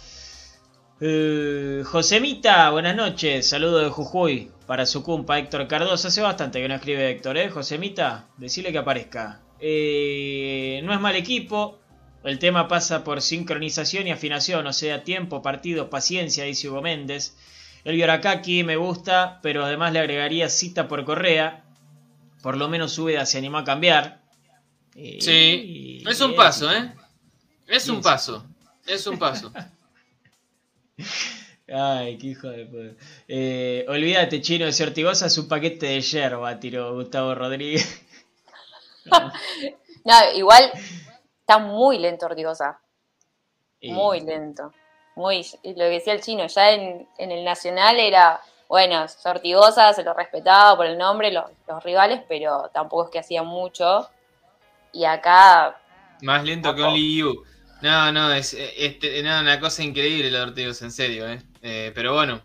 Speaker 2: Eh, Josemita, buenas noches. Saludo de Jujuy para su cumpa Héctor Cardoso. Hace bastante que no escribe Héctor, ¿eh? Josemita, decile que aparezca. Eh, no es mal equipo. El tema pasa por sincronización y afinación, o sea, tiempo, partido, paciencia, dice Hugo Méndez. El Yorakaki me gusta, pero además le agregaría cita por Correa. Por lo menos Úbeda se animó a cambiar. Eh,
Speaker 4: Sí, es un paso, ¿eh? Es un paso, es un paso.
Speaker 2: Ay, qué hijo de puta. Eh, olvídate, chino, ese Ortigosa es un paquete de yerba, tiró Gustavo Rodríguez.
Speaker 3: No, igual está muy lento Ortigosa, muy lento. Muy, lo que decía el chino, ya en, en el Nacional era, bueno, Ortigosa se lo respetaba por el nombre, los, los rivales, pero tampoco es que hacía mucho. Y acá,
Speaker 4: Más lento que un Liu. No, no, es no, una cosa increíble lo de Ortigosa, en serio, ¿eh? Eh, Pero bueno,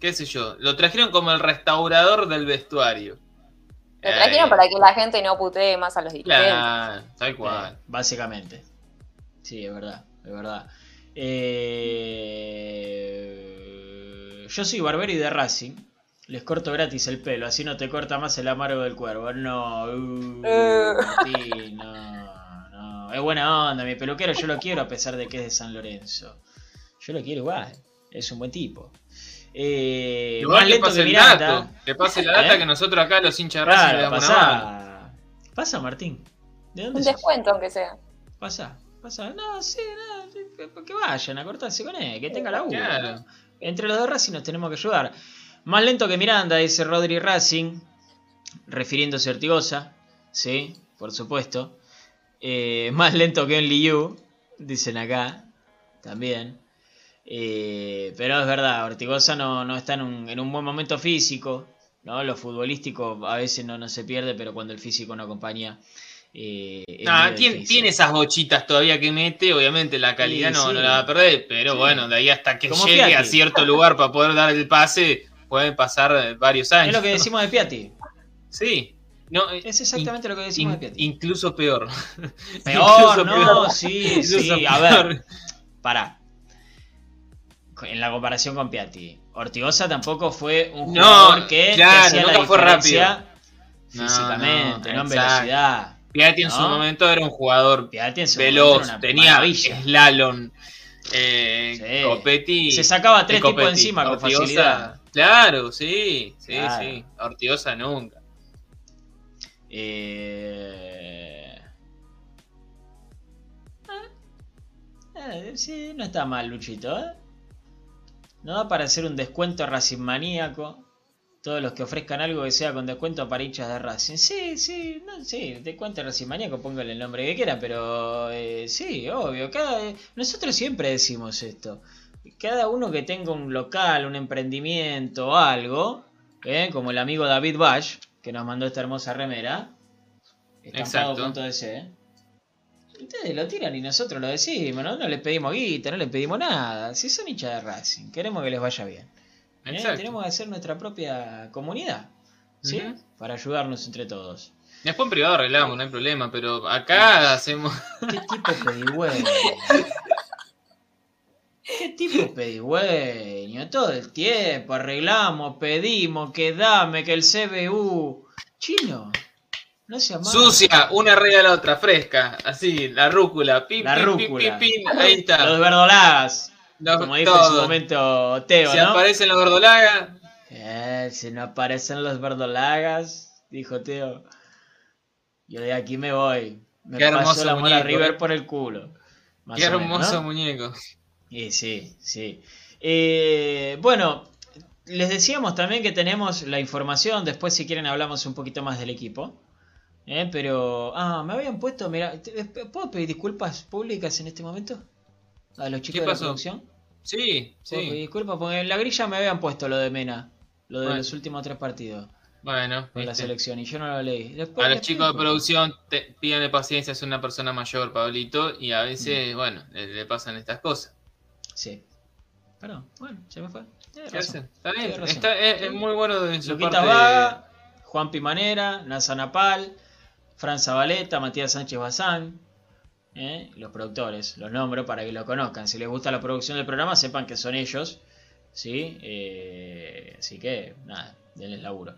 Speaker 4: qué sé yo, lo trajeron como el restaurador del vestuario.
Speaker 3: lo trajeron
Speaker 4: Eh,
Speaker 3: para que la gente no putee más a los dirigentes.
Speaker 4: Claro, tal
Speaker 2: Eh,
Speaker 4: cual.
Speaker 2: básicamente. Sí, es verdad, es verdad. Eh, yo soy barbero y de Racing. Les corto gratis el pelo, así no te corta más el amargo del cuervo. No, uh,
Speaker 3: Eh.
Speaker 2: Martín, no, no. Es buena onda, mi peluquero yo lo quiero a pesar de que es de San Lorenzo. Yo lo quiero igual, es un buen tipo. Eh,
Speaker 4: Igual
Speaker 2: más
Speaker 4: pase
Speaker 2: que
Speaker 4: el dato, que pase la data
Speaker 2: ¿Eh?
Speaker 4: que nosotros acá los hinchas de Racing le
Speaker 2: Claro,
Speaker 4: damos una mano.
Speaker 2: pasa. Pasa, Martín. ¿De dónde
Speaker 3: Un
Speaker 2: sos?
Speaker 3: descuento, aunque sea.
Speaker 2: Pasa, pasa. No, sí, no, que- que vayan a cortarse con él, que tenga la U.
Speaker 4: Claro.
Speaker 2: Entre los de Racing nos tenemos que ayudar. Más lento que Miranda, dice Rodri Racing, refiriéndose a Ortigosa, sí, por supuesto. Eh, más lento que un Liu, dicen acá, también. Eh, pero es verdad, Ortigosa no, no está en un, en un buen momento físico, ¿no? Lo futbolístico a veces no, no se pierde, pero cuando el físico no acompaña... eh,
Speaker 4: Nah,
Speaker 2: medio
Speaker 4: tiene, esas bochitas todavía que mete, obviamente la calidad
Speaker 2: Sí,
Speaker 4: no,
Speaker 2: sí.
Speaker 4: no la va a perder, pero
Speaker 2: Sí.
Speaker 4: bueno, de ahí hasta que
Speaker 2: Como
Speaker 4: llegue a cierto lugar para poder dar el pase, pueden pasar eh, varios años.
Speaker 2: Es lo que decimos de Piatti.
Speaker 4: Sí. No, eh,
Speaker 2: Es exactamente lo que decimos
Speaker 4: in-
Speaker 2: de Piatti.
Speaker 4: incluso peor.
Speaker 2: Peor,
Speaker 4: Incluso
Speaker 2: no,
Speaker 4: peor.
Speaker 2: sí, sí, a ver, pará. En la comparación con Piatti, Ortigosa tampoco fue un
Speaker 4: No,
Speaker 2: jugador que
Speaker 4: claro,
Speaker 2: hacía la
Speaker 4: nunca fue No,
Speaker 2: físicamente, no,
Speaker 4: no,
Speaker 2: en velocidad.
Speaker 4: Piatti en
Speaker 2: ¿No?
Speaker 4: su momento era un jugador veloz, tenía slalom. Eh,
Speaker 2: Sí.
Speaker 4: Copetti.
Speaker 2: Se sacaba tres tipos encima con
Speaker 4: Ortigosa,
Speaker 2: facilidad.
Speaker 4: Claro, sí, sí,
Speaker 2: Claro.
Speaker 4: sí. Ortigosa nunca.
Speaker 2: Eh... eh, sí, no está mal, Luchito, ¿eh? No da para hacer un descuento Racing maníaco. Todos los que ofrezcan algo que sea con descuento para hinchas de Racing. Sí, sí, no, sí, descuento Racing maníaco, póngale el nombre que quiera, pero eh, sí, obvio. Cada, nosotros siempre decimos esto. cada uno que tenga un local, un emprendimiento algo, ¿eh? como el amigo David Bash, que nos mandó esta hermosa remera, estampado
Speaker 4: Exacto.
Speaker 2: con todo ese, ¿eh? Ustedes lo tiran y nosotros lo decimos, ¿no? No le pedimos guita, no le pedimos nada. Si son hinchas de Racing, queremos que les vaya bien. ¿Eh? Tenemos que hacer nuestra propia comunidad, ¿sí? Para ayudarnos entre todos.
Speaker 4: Después en privado arreglamos, no hay problema, pero acá hacemos.
Speaker 2: ¿Qué tipo pedigüeño? ¿Qué tipo pedigüeño? Todo el tiempo arreglamos, pedimos, que dame, que el CBU. Chino, no se más.
Speaker 4: Sucia, una arriba de la otra, fresca, así, la rúcula, pim,
Speaker 2: La
Speaker 4: pim,
Speaker 2: rúcula.
Speaker 4: pim, pim, ahí está.
Speaker 2: Los verdolagas.
Speaker 4: Los-
Speaker 2: Como dijo en su momento Teo,
Speaker 4: Si
Speaker 2: ¿no?
Speaker 4: aparecen los verdolagas,
Speaker 2: Eh, si no aparecen los verdolagas, dijo Teo. Yo de aquí me voy. Me
Speaker 4: Qué
Speaker 2: paso
Speaker 4: hermoso
Speaker 2: la
Speaker 4: muñeco,
Speaker 2: River
Speaker 4: ¿eh?
Speaker 2: por el culo. Más
Speaker 4: qué
Speaker 2: menos,
Speaker 4: hermoso
Speaker 2: ¿no?
Speaker 4: muñeco.
Speaker 2: Y sí, sí. Eh, bueno, les decíamos también que tenemos la información. Después, si quieren, hablamos un poquito más del equipo. Eh, pero. Ah, me habían puesto. Mira, te- ¿puedo pedir disculpas públicas en este momento? A los chicos
Speaker 4: ¿Qué
Speaker 2: de la producción.
Speaker 4: Sí,
Speaker 2: ¿Puedo pedir
Speaker 4: sí.
Speaker 2: disculpas? Porque en la grilla me habían puesto lo de Mena. Lo de
Speaker 4: Bueno.
Speaker 2: los últimos tres partidos
Speaker 4: Bueno,
Speaker 2: con la selección. Y yo no lo leí. Después
Speaker 4: a los chicos de producción te, pídanle paciencia, es una persona mayor, Pablito, y a veces,
Speaker 2: Mm.
Speaker 4: bueno, le, le pasan estas cosas.
Speaker 2: Sí. Perdón, bueno, se me fue.
Speaker 4: Está bien, está, es, es muy bueno de su parte.
Speaker 2: Vaga, Juan Pimanera, Nazanapal, Fran Zabaleta, Matías Sánchez Bazán. ¿Eh? Los productores, los nombro para que lo conozcan. Si les gusta la producción del programa, sepan que son ellos. ¿sí? Eh, así que, nada, denles laburo.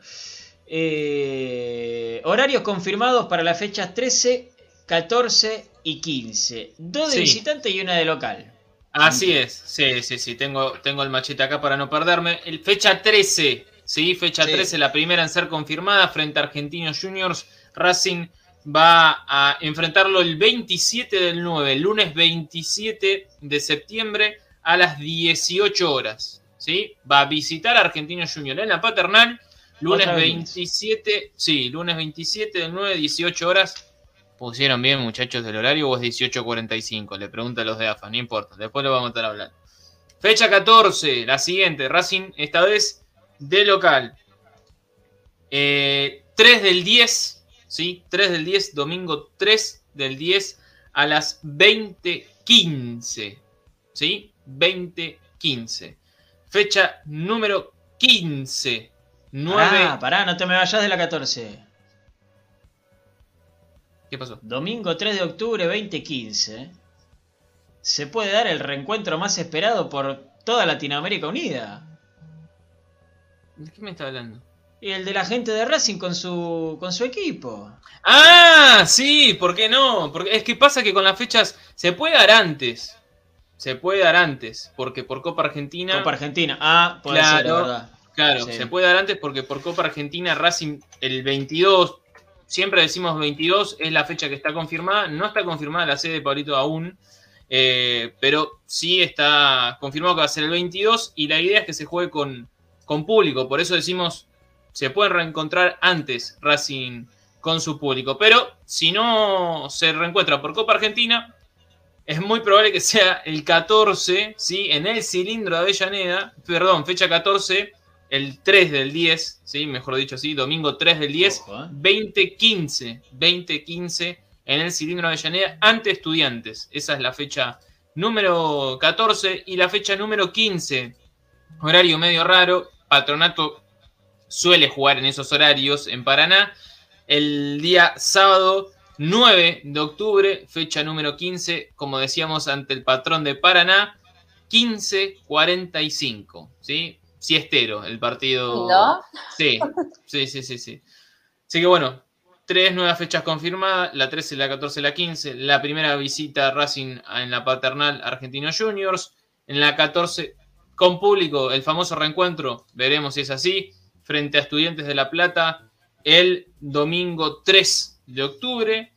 Speaker 2: Eh, horarios confirmados para las fechas 13, 14 y 15. Dos de
Speaker 4: Sí.
Speaker 2: visitante y una de local.
Speaker 4: Así es, sí, sí, sí, tengo, tengo el machete acá para no perderme. El, fecha 13, sí, fecha
Speaker 2: Sí.
Speaker 4: 13, la primera en ser confirmada frente a Argentinos Juniors. Racing va a enfrentarlo el 27 del 9, el lunes 27 de septiembre a las 18 horas. ¿sí? Va a visitar a Argentinos Juniors en la paternal, lunes
Speaker 2: Otra vez
Speaker 4: 27, sí, lunes 27 del 9, 18 horas. ¿Pusieron bien, muchachos, del horario o es 18.45? Le pregunto a los de AFA, no importa, después lo vamos a estar hablando. Fecha 14, la siguiente, Racing, esta vez de local. Eh, 3 del 10, ¿sí? 3 del 10, domingo 3 del 10 a las 20.15, ¿sí? 20.15. Fecha número 15, 9.
Speaker 2: Ah, pará, no te me vayas de la 14.
Speaker 4: ¿Qué pasó?
Speaker 2: Domingo 3 de octubre 2015. Se puede dar el reencuentro más esperado por toda Latinoamérica Unida.
Speaker 4: ¿De qué me está hablando?
Speaker 2: Y el de la gente de Racing con su, con su equipo.
Speaker 4: Ah, sí, ¿por qué no? Porque es que pasa que con las fechas se puede dar antes. Se puede dar antes, porque por Copa Argentina.
Speaker 2: Copa Argentina. Ah, puede
Speaker 4: Claro.
Speaker 2: ser, verdad.
Speaker 4: Claro,
Speaker 2: Sí.
Speaker 4: se puede dar antes porque por Copa Argentina Racing el 22, siempre decimos 22, es la fecha que está confirmada. No está confirmada la sede de Pablito aún, eh, pero sí está confirmado que va a ser el 22 y la idea es que se juegue con, con público. Por eso decimos, se pueden reencontrar antes Racing con su público. Pero si no se reencuentra por Copa Argentina, es muy probable que sea el 14, ¿sí? En el cilindro de Avellaneda, perdón, fecha 14, el 3 del 10, ¿sí? Mejor dicho así, domingo 3 del 10,
Speaker 2: Ojo, ¿eh?
Speaker 4: 2015, 2015 en el cilindro de Avellaneda ante estudiantes. Esa es la fecha número 14 y la fecha número 15, horario medio raro, Patronato suele jugar en esos horarios en Paraná. El día sábado 9 de octubre, fecha número 15, como decíamos, ante el patrón de Paraná, 15.45, ¿sí? Siestero, el partido.
Speaker 3: ¿No?
Speaker 4: Sí, sí, sí, sí, sí. Así que bueno, tres nuevas fechas confirmadas, la 13, la 14, la 15. La primera visita a Racing en la paternal Argentino Juniors. En la 14, con público, el famoso reencuentro, veremos si es así, frente a Estudiantes de La Plata, el domingo 3 de octubre.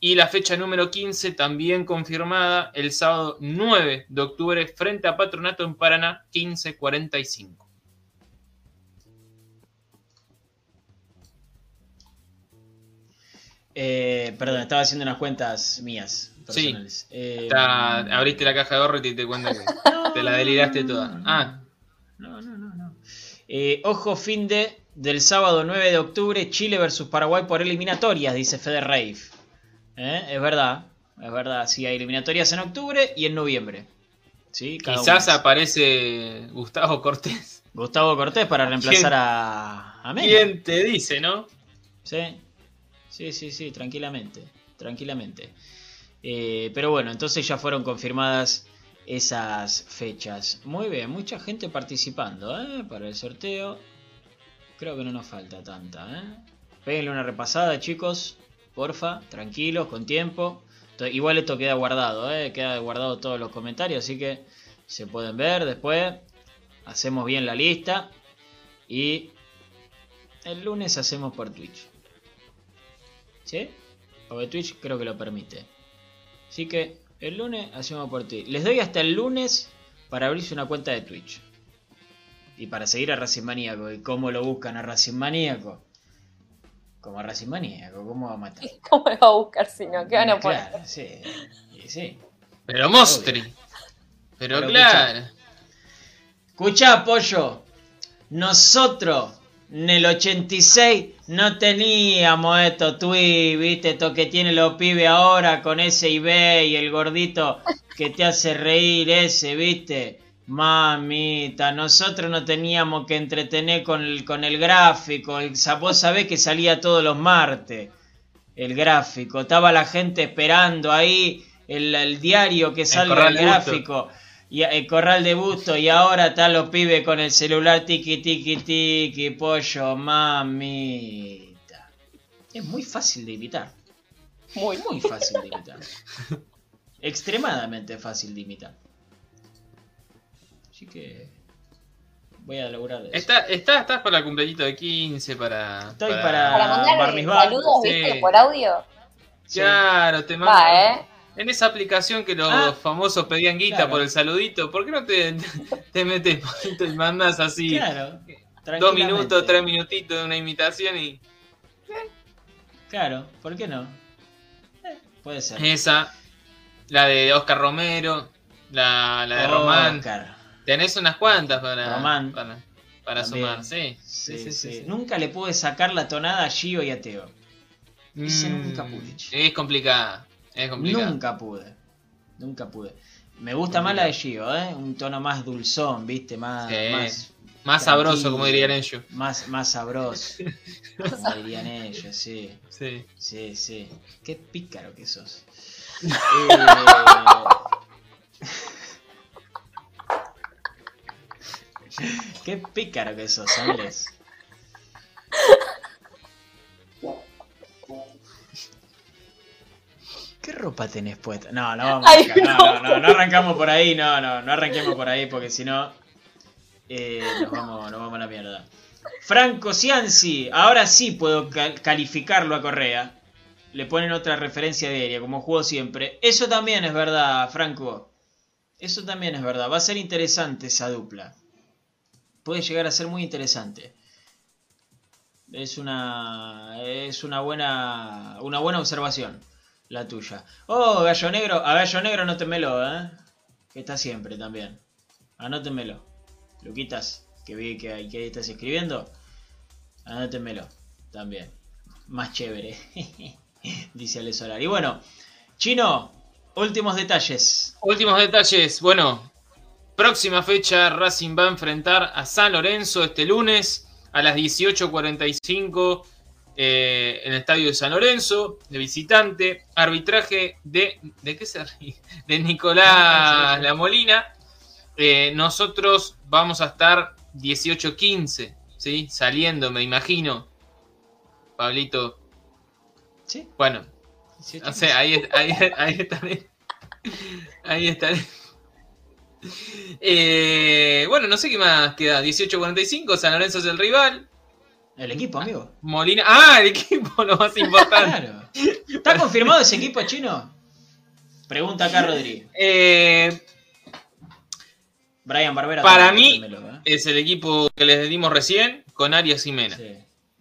Speaker 4: Y la fecha número 15 también confirmada el sábado 9 de octubre frente a Patronato en Paraná 1545.
Speaker 2: Eh, perdón, estaba haciendo unas cuentas mías.
Speaker 4: Sí.
Speaker 2: Eh,
Speaker 4: Está- abriste la caja de ahorro y te diste cuenta que te la deliraste toda. Ah,
Speaker 2: No, no, no, no. Eh, ojo, fin de del sábado 9 de octubre, Chile versus Paraguay por eliminatorias, dice Fede Rave. ¿Eh? Es verdad, es verdad. Sí, hay eliminatorias en octubre y en noviembre. ¿Sí? Cada
Speaker 4: quizás aparece Gustavo Cortés.
Speaker 2: Gustavo Cortés para reemplazar
Speaker 4: ¿Quién-
Speaker 2: a, a Mena.
Speaker 4: ¿Quién te dice, no?
Speaker 2: Sí, sí, sí, sí, tranquilamente, tranquilamente. Eh, pero bueno, entonces ya fueron confirmadas esas fechas. Muy bien, mucha gente participando ¿eh? para el sorteo. Creo que no nos falta tanta. ¿eh? Una repasada, chicos. Porfa, tranquilos, con tiempo. Igual esto queda guardado, ¿eh? queda guardado todos los comentarios, así que se pueden ver después. Hacemos bien la lista. Y el lunes hacemos por Twitch. ¿Sí? Porque Twitch creo que lo permite. Así que el lunes hacemos por Twitch. Les doy hasta el lunes para abrirse una cuenta de Twitch. Y para seguir a Racing Maníaco. ¿Y cómo lo buscan a Racing Maníaco? Como a Racing Maníaco, ¿cómo va a matar?
Speaker 3: ¿Cómo lo va a buscar si no? ¿Qué van a poner?
Speaker 2: Claro, sí. Y sí.
Speaker 4: Pero Mostri. Pero,
Speaker 2: Pero
Speaker 4: claro.
Speaker 2: Escuchá, pollo. Nosotros en el 86 no teníamos estos tweets, viste, esto que tienen los pibes ahora con ese eBay y el gordito que te hace reír ese, viste. Mamita, nosotros no teníamos que entretener con el, con el gráfico. El, vos sabés que salía todos los martes el gráfico. Estaba la gente esperando ahí el, el diario que salga el
Speaker 4: Busto.
Speaker 2: Y el corral de busto y ahora están los pibes con el celular tiki tiki tiki pollo mamita es muy fácil de imitar
Speaker 3: Muy.
Speaker 2: muy fácil de imitar extremadamente fácil de imitar así que voy a lograr eso
Speaker 4: Está, está, estás para el cumpleañito de 15, para.
Speaker 2: Estoy para-
Speaker 3: Para
Speaker 2: mitzvah.
Speaker 3: saludos,
Speaker 4: Sí.
Speaker 3: ¿viste? Por audio.
Speaker 2: Sí.
Speaker 4: Claro, te mando.
Speaker 3: Va, ¿eh?
Speaker 4: En esa aplicación que los
Speaker 2: Ah,
Speaker 4: famosos pedían guita
Speaker 2: claro.
Speaker 4: por el saludito, ¿por qué no te, te metes y mandas así
Speaker 2: claro
Speaker 4: dos minutos, tres minutitos de una imitación y
Speaker 2: claro ¿por qué no? Eh, puede ser
Speaker 4: esa, la de Oscar Romero, la, la de Román.
Speaker 2: Oscar.
Speaker 4: Tenés unas cuantas para,
Speaker 2: Román.
Speaker 4: para, para sumar, sí.
Speaker 2: Sí, sí, Nunca le pude sacar la tonada a Gio y a Teo. Ese nunca pude.
Speaker 4: Es complicada, es.
Speaker 2: Nunca pude. Nunca pude. Me gusta más la de Gio, ¿eh? Un tono más dulzón, ¿viste? Más,
Speaker 4: Sí.
Speaker 2: más,
Speaker 4: Más sabroso, como dirían ellos.
Speaker 2: más, más sabroso. como dirían ellos, sí.
Speaker 4: Sí.
Speaker 2: Sí, sí. Qué pícaro que sos. Eh, Qué pícaro que sos, Andrés. Ropa tenés puesta? No, no vamos
Speaker 3: Ay.
Speaker 2: No,
Speaker 3: no.
Speaker 2: no, no, no arrancamos por ahí, no, no, no arranquemos por ahí porque si no eh, nos, vamos, nos vamos a la mierda. Franco Cianci, ahora sí puedo cal- calificarlo a Correa. Le ponen otra referencia aérea, como jugó siempre. Eso también es verdad, Franco. Eso también es verdad. Va a ser interesante esa dupla. Puede llegar a ser muy interesante. Es una es una buena una buena observación la tuya. Oh, Gallo Negro, a Gallo Negro anótemelo, ¿eh? Que está siempre también. Anótemelo. Luquitas, que vi que, ahí- estás escribiendo. Anótemelo también. Más chévere. Dice Ale Solar. Y bueno, Chino, últimos detalles.
Speaker 4: Últimos detalles. Bueno, próxima fecha Racing va a enfrentar a San Lorenzo este lunes a las 18.45 eh, en el estadio de San Lorenzo, de visitante. Arbitraje de. ¿De qué se ríe? De Nicolás La Molina. Eh, nosotros vamos a estar 18.15, ¿sí? Saliendo, me imagino. Pablito.
Speaker 2: ¿Sí?
Speaker 4: Bueno, no sé, ahí, ahí, ahí estaré. Ahí estaré. Eh, bueno, no sé qué más queda. 18.45, San Lorenzo es el rival.
Speaker 2: El equipo, amigo.
Speaker 4: Molina. Ah, el equipo, lo más importante.
Speaker 2: Claro. ¿Está confirmado ese equipo chino? Pregunta acá Rodri.
Speaker 4: Eh,
Speaker 2: Brian Barbera.
Speaker 4: Para mí-
Speaker 2: ¿eh?
Speaker 4: es el equipo que les dimos recién con Arias y Mena.
Speaker 2: Sí.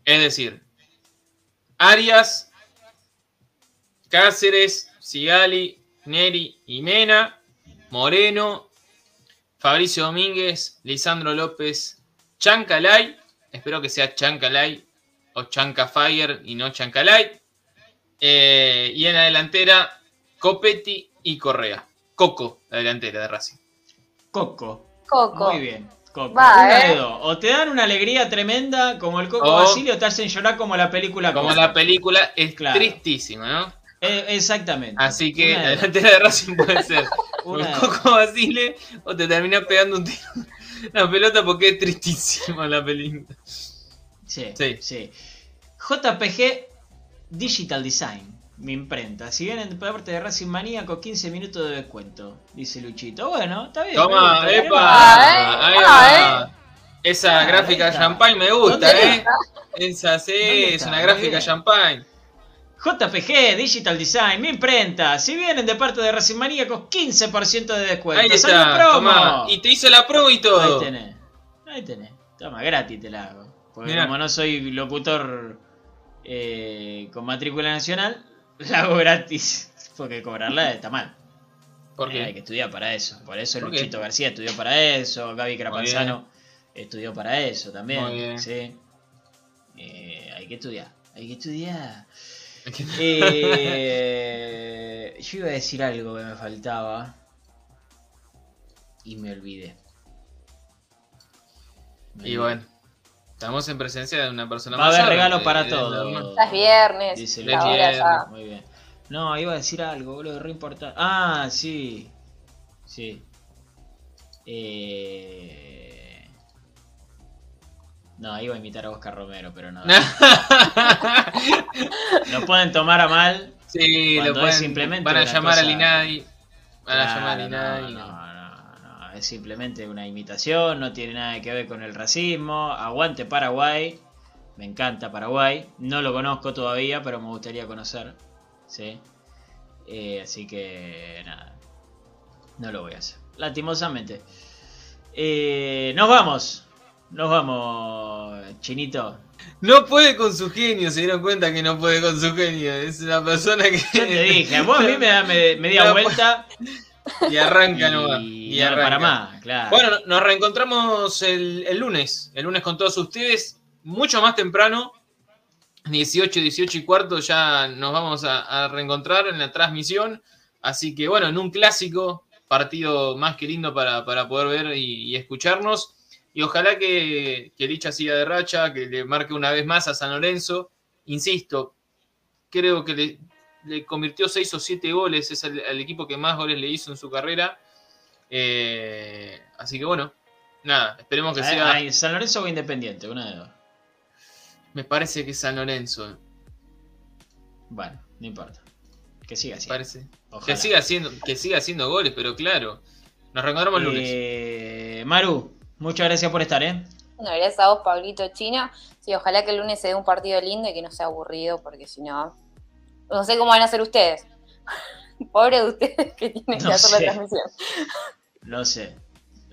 Speaker 4: Es decir, Arias, Cáceres, Sigali, Neri y Mena, Moreno, Fabricio Domínguez, Lisandro López, Chancalay, espero que sea Chancalay o Chanca Fire y no Chancalay. Eh, y en la delantera, Copetti y Correa. Coco, la delantera de Racing.
Speaker 2: Coco.
Speaker 3: Coco.
Speaker 2: Muy bien. Coco.
Speaker 3: Va,
Speaker 2: Una
Speaker 3: eh.
Speaker 2: de dos. O te dan una alegría tremenda como el Coco
Speaker 4: O-
Speaker 2: Basilio o te hacen llorar como la película
Speaker 4: Como
Speaker 2: Coco.
Speaker 4: la película es
Speaker 2: Claro.
Speaker 4: tristísima, ¿no?
Speaker 2: Eh, exactamente.
Speaker 4: Así que
Speaker 2: Una
Speaker 4: la delantera de Racing puede ser o el Coco Basile o te termina pegando un tiro la pelota porque es tristísima la película.
Speaker 2: Sí,
Speaker 4: Sí.
Speaker 2: sí. JPG Digital Design, mi imprenta. Si vienen de parte de Racing Maníaco, 15 minutos de descuento, dice Luchito. Bueno, está bien.
Speaker 4: Toma,
Speaker 2: gusta,
Speaker 4: epa,
Speaker 3: Ah,
Speaker 4: ahí
Speaker 3: eh.
Speaker 4: va.
Speaker 3: Ah,
Speaker 4: Esa
Speaker 2: Ah,
Speaker 4: gráfica
Speaker 2: ahí
Speaker 4: champagne me gusta,
Speaker 2: ¿Dónde
Speaker 4: ¿eh? Esa sí,
Speaker 2: ¿Dónde
Speaker 4: es una gráfica champagne.
Speaker 2: JPG Digital Design, mi imprenta. Si vienen de parte de Racing Maníacos, 15% de descuento.
Speaker 4: Ahí
Speaker 2: ¡Salud,
Speaker 4: está,
Speaker 2: promo!
Speaker 4: tomá. Y te hice la promo y
Speaker 2: Ahí
Speaker 4: todo.
Speaker 2: tenés. Ahí tenés. Toma, gratis te la hago. Porque
Speaker 4: Mirá.
Speaker 2: como no soy locutor eh, con matrícula nacional, la hago gratis. Porque cobrarla está mal.
Speaker 4: ¿Por
Speaker 2: Eh, hay que
Speaker 4: qué?
Speaker 2: estudiar para eso. Por eso
Speaker 4: ¿Por qué?
Speaker 2: Luchito García estudió para eso. Gaby Crapanzano estudió para eso también.
Speaker 4: Muy bien.
Speaker 2: Sí. Eh, hay que estudiar. Hay que estudiar. Eh, yo iba a decir algo que me faltaba. Y me olvidé. Me
Speaker 4: Y bueno, estamos en presencia de una persona
Speaker 2: Va a haber
Speaker 4: mayor,
Speaker 2: regalos
Speaker 4: de-
Speaker 2: para
Speaker 4: de-
Speaker 2: todos.
Speaker 3: Es viernes.
Speaker 2: Dice
Speaker 3: la ya.
Speaker 2: Muy bien. No, iba a decir algo, boludo, re importante. Ah, sí. Sí. Eh... No, iba a imitar a Oscar Romero, pero no. Lo pueden tomar a mal.
Speaker 4: sí, lo pueden,
Speaker 2: simplemente
Speaker 4: van a llamar
Speaker 2: cosa-
Speaker 4: al INADI. Van a llamar al
Speaker 2: no,
Speaker 4: INADI.
Speaker 2: no, no, no, Es simplemente una imitación, no tiene nada que ver con el racismo. Aguante Paraguay. Me encanta Paraguay. No lo conozco todavía, pero me gustaría conocer. ¿sí? Eh, así que nada. No lo voy a hacer. Lastimosamente. Eh, nos vamos. Nos vamos, Chinito.
Speaker 4: No puede con su genio, se dieron cuenta que no puede con su genio. Es una persona que.
Speaker 2: Yo te dije, vos a mí me da me- media vuelta
Speaker 4: Y arranca
Speaker 2: y,
Speaker 4: nomás.
Speaker 2: y
Speaker 4: Y
Speaker 2: no
Speaker 4: arranca.
Speaker 2: para más, claro.
Speaker 4: Bueno, no- nos reencontramos el, el lunes. El lunes con todos ustedes. Mucho más temprano. 18, 18 y cuarto ya nos vamos a, a reencontrar en la transmisión. Así que bueno, en un clásico, partido más que lindo para, para poder ver y, y escucharnos. Y ojalá que, que Licha siga de racha, que le marque una vez más a San Lorenzo. Insisto, creo que le, le convirtió 6 o 7 goles, es el, el equipo que más goles le hizo en su carrera. Eh, así que bueno, nada, esperemos que
Speaker 2: Ay,
Speaker 4: sea.
Speaker 2: San Lorenzo o Independiente, una de dos.
Speaker 4: Me parece que es San Lorenzo.
Speaker 2: Bueno, no importa. Que siga así.
Speaker 4: Parece. Que siga haciendo, que siga haciendo goles, pero claro. Nos reencontramos el lunes.
Speaker 2: Eh, Maru, muchas gracias por estar, ¿eh?
Speaker 3: Bueno, gracias a vos, Pablito Chino. Sí, ojalá que el lunes se dé un partido lindo y que no sea aburrido, porque si no, no sé cómo van a hacer ustedes. Pobre de ustedes que tienen
Speaker 2: No
Speaker 3: que hacer
Speaker 2: sé.
Speaker 3: la transmisión.
Speaker 2: No sé.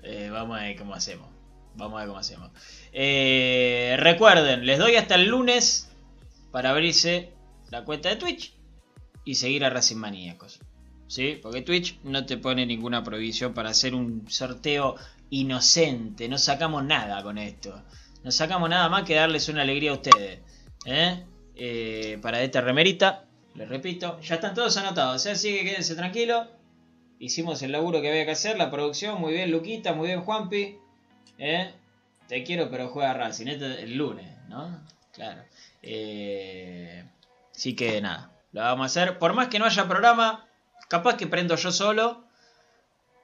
Speaker 2: Eh, vamos a ver cómo hacemos. Vamos a ver cómo hacemos. Eh, recuerden, les doy hasta el lunes para abrirse la cuenta de Twitch y seguir a Racing Maníacos. ¿Sí? Porque Twitch no te pone ninguna prohibición para hacer un sorteo inocente. No sacamos nada con esto. No sacamos nada más que darles una alegría a ustedes. ¿eh? Eh, para esta remerita, les repito, ya están todos anotados. ¿eh? Así que quédense tranquilos. Hicimos el laburo que había que hacer, la producción, muy bien Luquita, muy bien Juanpi. ¿eh? Te quiero pero juega Racing, esto es el lunes, ¿no? Claro. Eh, así que nada, lo vamos a hacer. Por más que no haya programa, capaz que prendo yo solo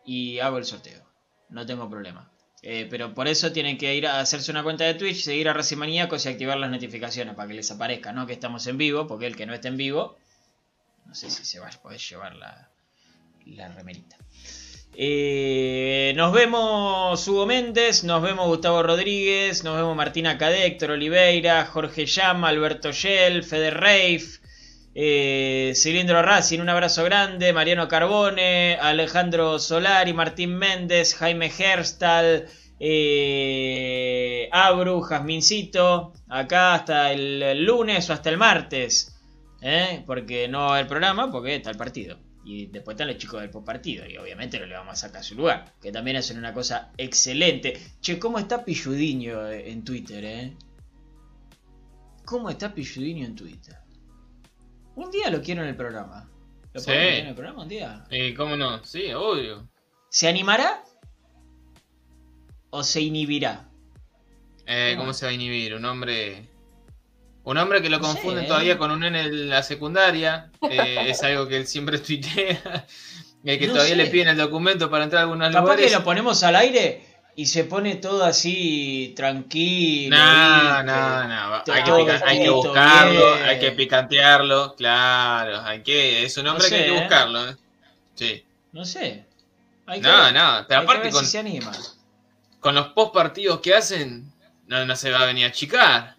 Speaker 2: y hago el sorteo. No tengo problema. Eh, pero por eso tienen que ir a hacerse una cuenta de Twitch, seguir a Racing y activar las notificaciones para que les aparezca, ¿no? Que estamos en vivo, porque el que no esté en vivo, no sé si se va a poder llevar la, la remerita. Eh, nos vemos Hugo Méndez, nos vemos Gustavo Rodríguez, nos vemos Martina Cadé, Oliveira, Jorge Llama, Alberto Shell, Fede Reif, eh, Cilindro Racing, un abrazo grande, Mariano Carbone, Alejandro Solari, Martín Méndez, Jaime Herstal, eh, Abru, Jasmincito, acá hasta el, el lunes o hasta el martes, ¿eh? porque no haber programa porque está el partido. Y después están los chicos del partido. Y obviamente no le vamos a sacar su lugar. Que también hacen una cosa excelente. Che, ¿cómo está Pilludiño en Twitter, eh? ¿Cómo está Pilludiño en Twitter? Un día lo quiero en el programa. ¿Lo
Speaker 4: Sí.
Speaker 2: podemos en el programa un día?
Speaker 4: ¿Y cómo no? Sí, obvio.
Speaker 2: ¿Se animará? ¿O se inhibirá?
Speaker 4: Eh, ¿Cómo se va a inhibir? Un hombre. Un hombre que lo
Speaker 2: No sé, ¿eh?
Speaker 4: todavía con un nene en la secundaria. eh, es algo que él siempre tuitea. eh, que
Speaker 2: No
Speaker 4: todavía
Speaker 2: sé.
Speaker 4: le piden el documento para entrar a algunos
Speaker 2: Capaz
Speaker 4: lugares.
Speaker 2: que lo ponemos al aire y se pone todo así tranquilo.
Speaker 4: No, no, no. Hay que, pica- hay que buscarlo,
Speaker 2: bien.
Speaker 4: hay que picantearlo, claro. Hay que, es un hombre que hay que
Speaker 2: ¿eh?
Speaker 4: buscarlo. ¿eh? Sí.
Speaker 2: No sé. Hay que
Speaker 4: No,
Speaker 2: ver.
Speaker 4: no, pero
Speaker 2: Hay que
Speaker 4: aparte
Speaker 2: ver
Speaker 4: con,
Speaker 2: si se anima.
Speaker 4: con los post partidos que hacen, no, no se va a venir a achicar.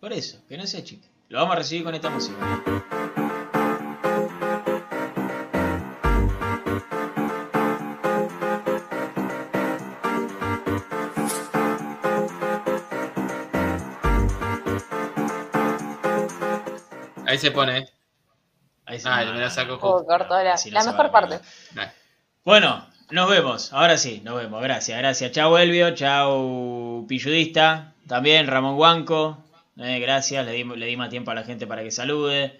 Speaker 2: Por eso, que no sea chique. Lo vamos a recibir con esta música.
Speaker 4: Ahí se pone.
Speaker 2: Ahí se
Speaker 4: Ah, me la saco
Speaker 3: Oh, cortó la,
Speaker 2: no
Speaker 3: mejor parte.
Speaker 2: Bueno, nos vemos. Ahora sí, nos vemos. Gracias, gracias. Chau Elvio, chau Pilludista. También Ramón Guanco. Eh, gracias, le di, le di más tiempo a la gente para que salude.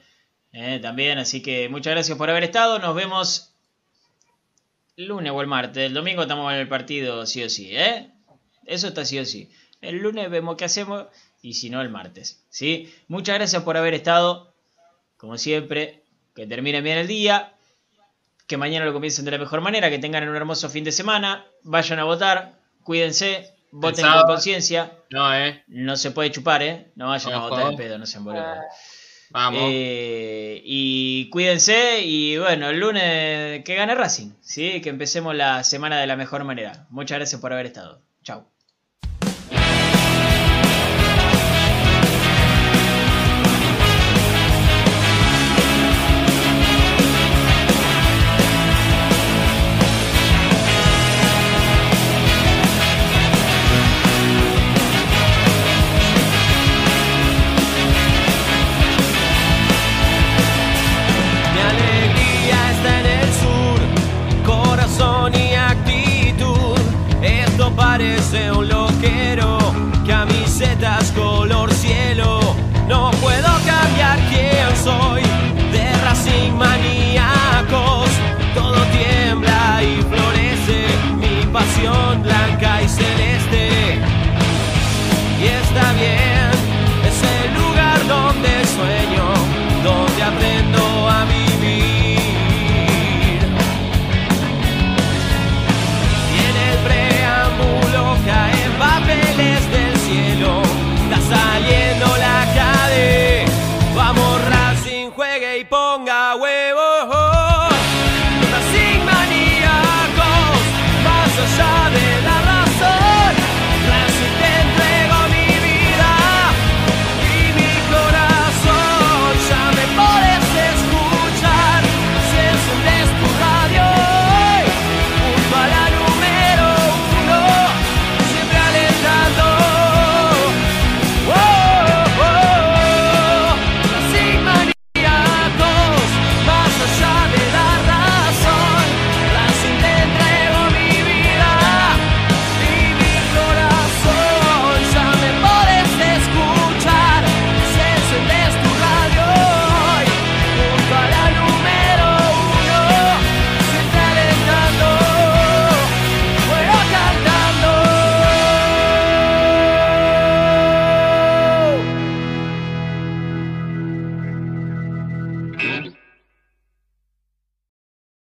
Speaker 2: Eh, también, así que muchas gracias por haber estado. Nos vemos el lunes o el martes. El domingo estamos en el partido sí o sí, ¿eh? Eso está sí o sí. El lunes vemos qué hacemos y si no el martes, ¿sí? Muchas gracias por haber estado. Como siempre, que termine bien el día que mañana lo comiencen de la mejor manera, que tengan un hermoso fin de semana, vayan a votar, cuídense, voten con conciencia,
Speaker 4: No, eh.
Speaker 2: no se puede chupar, ¿eh? No vayan a votar en pedo, no sean boludos.
Speaker 3: Ah,
Speaker 4: Vamos.
Speaker 2: Eh, y cuídense y bueno, el lunes que gane Racing, ¿sí? Que empecemos la semana de la mejor manera. Muchas gracias por haber estado. Chau.
Speaker 1: Esto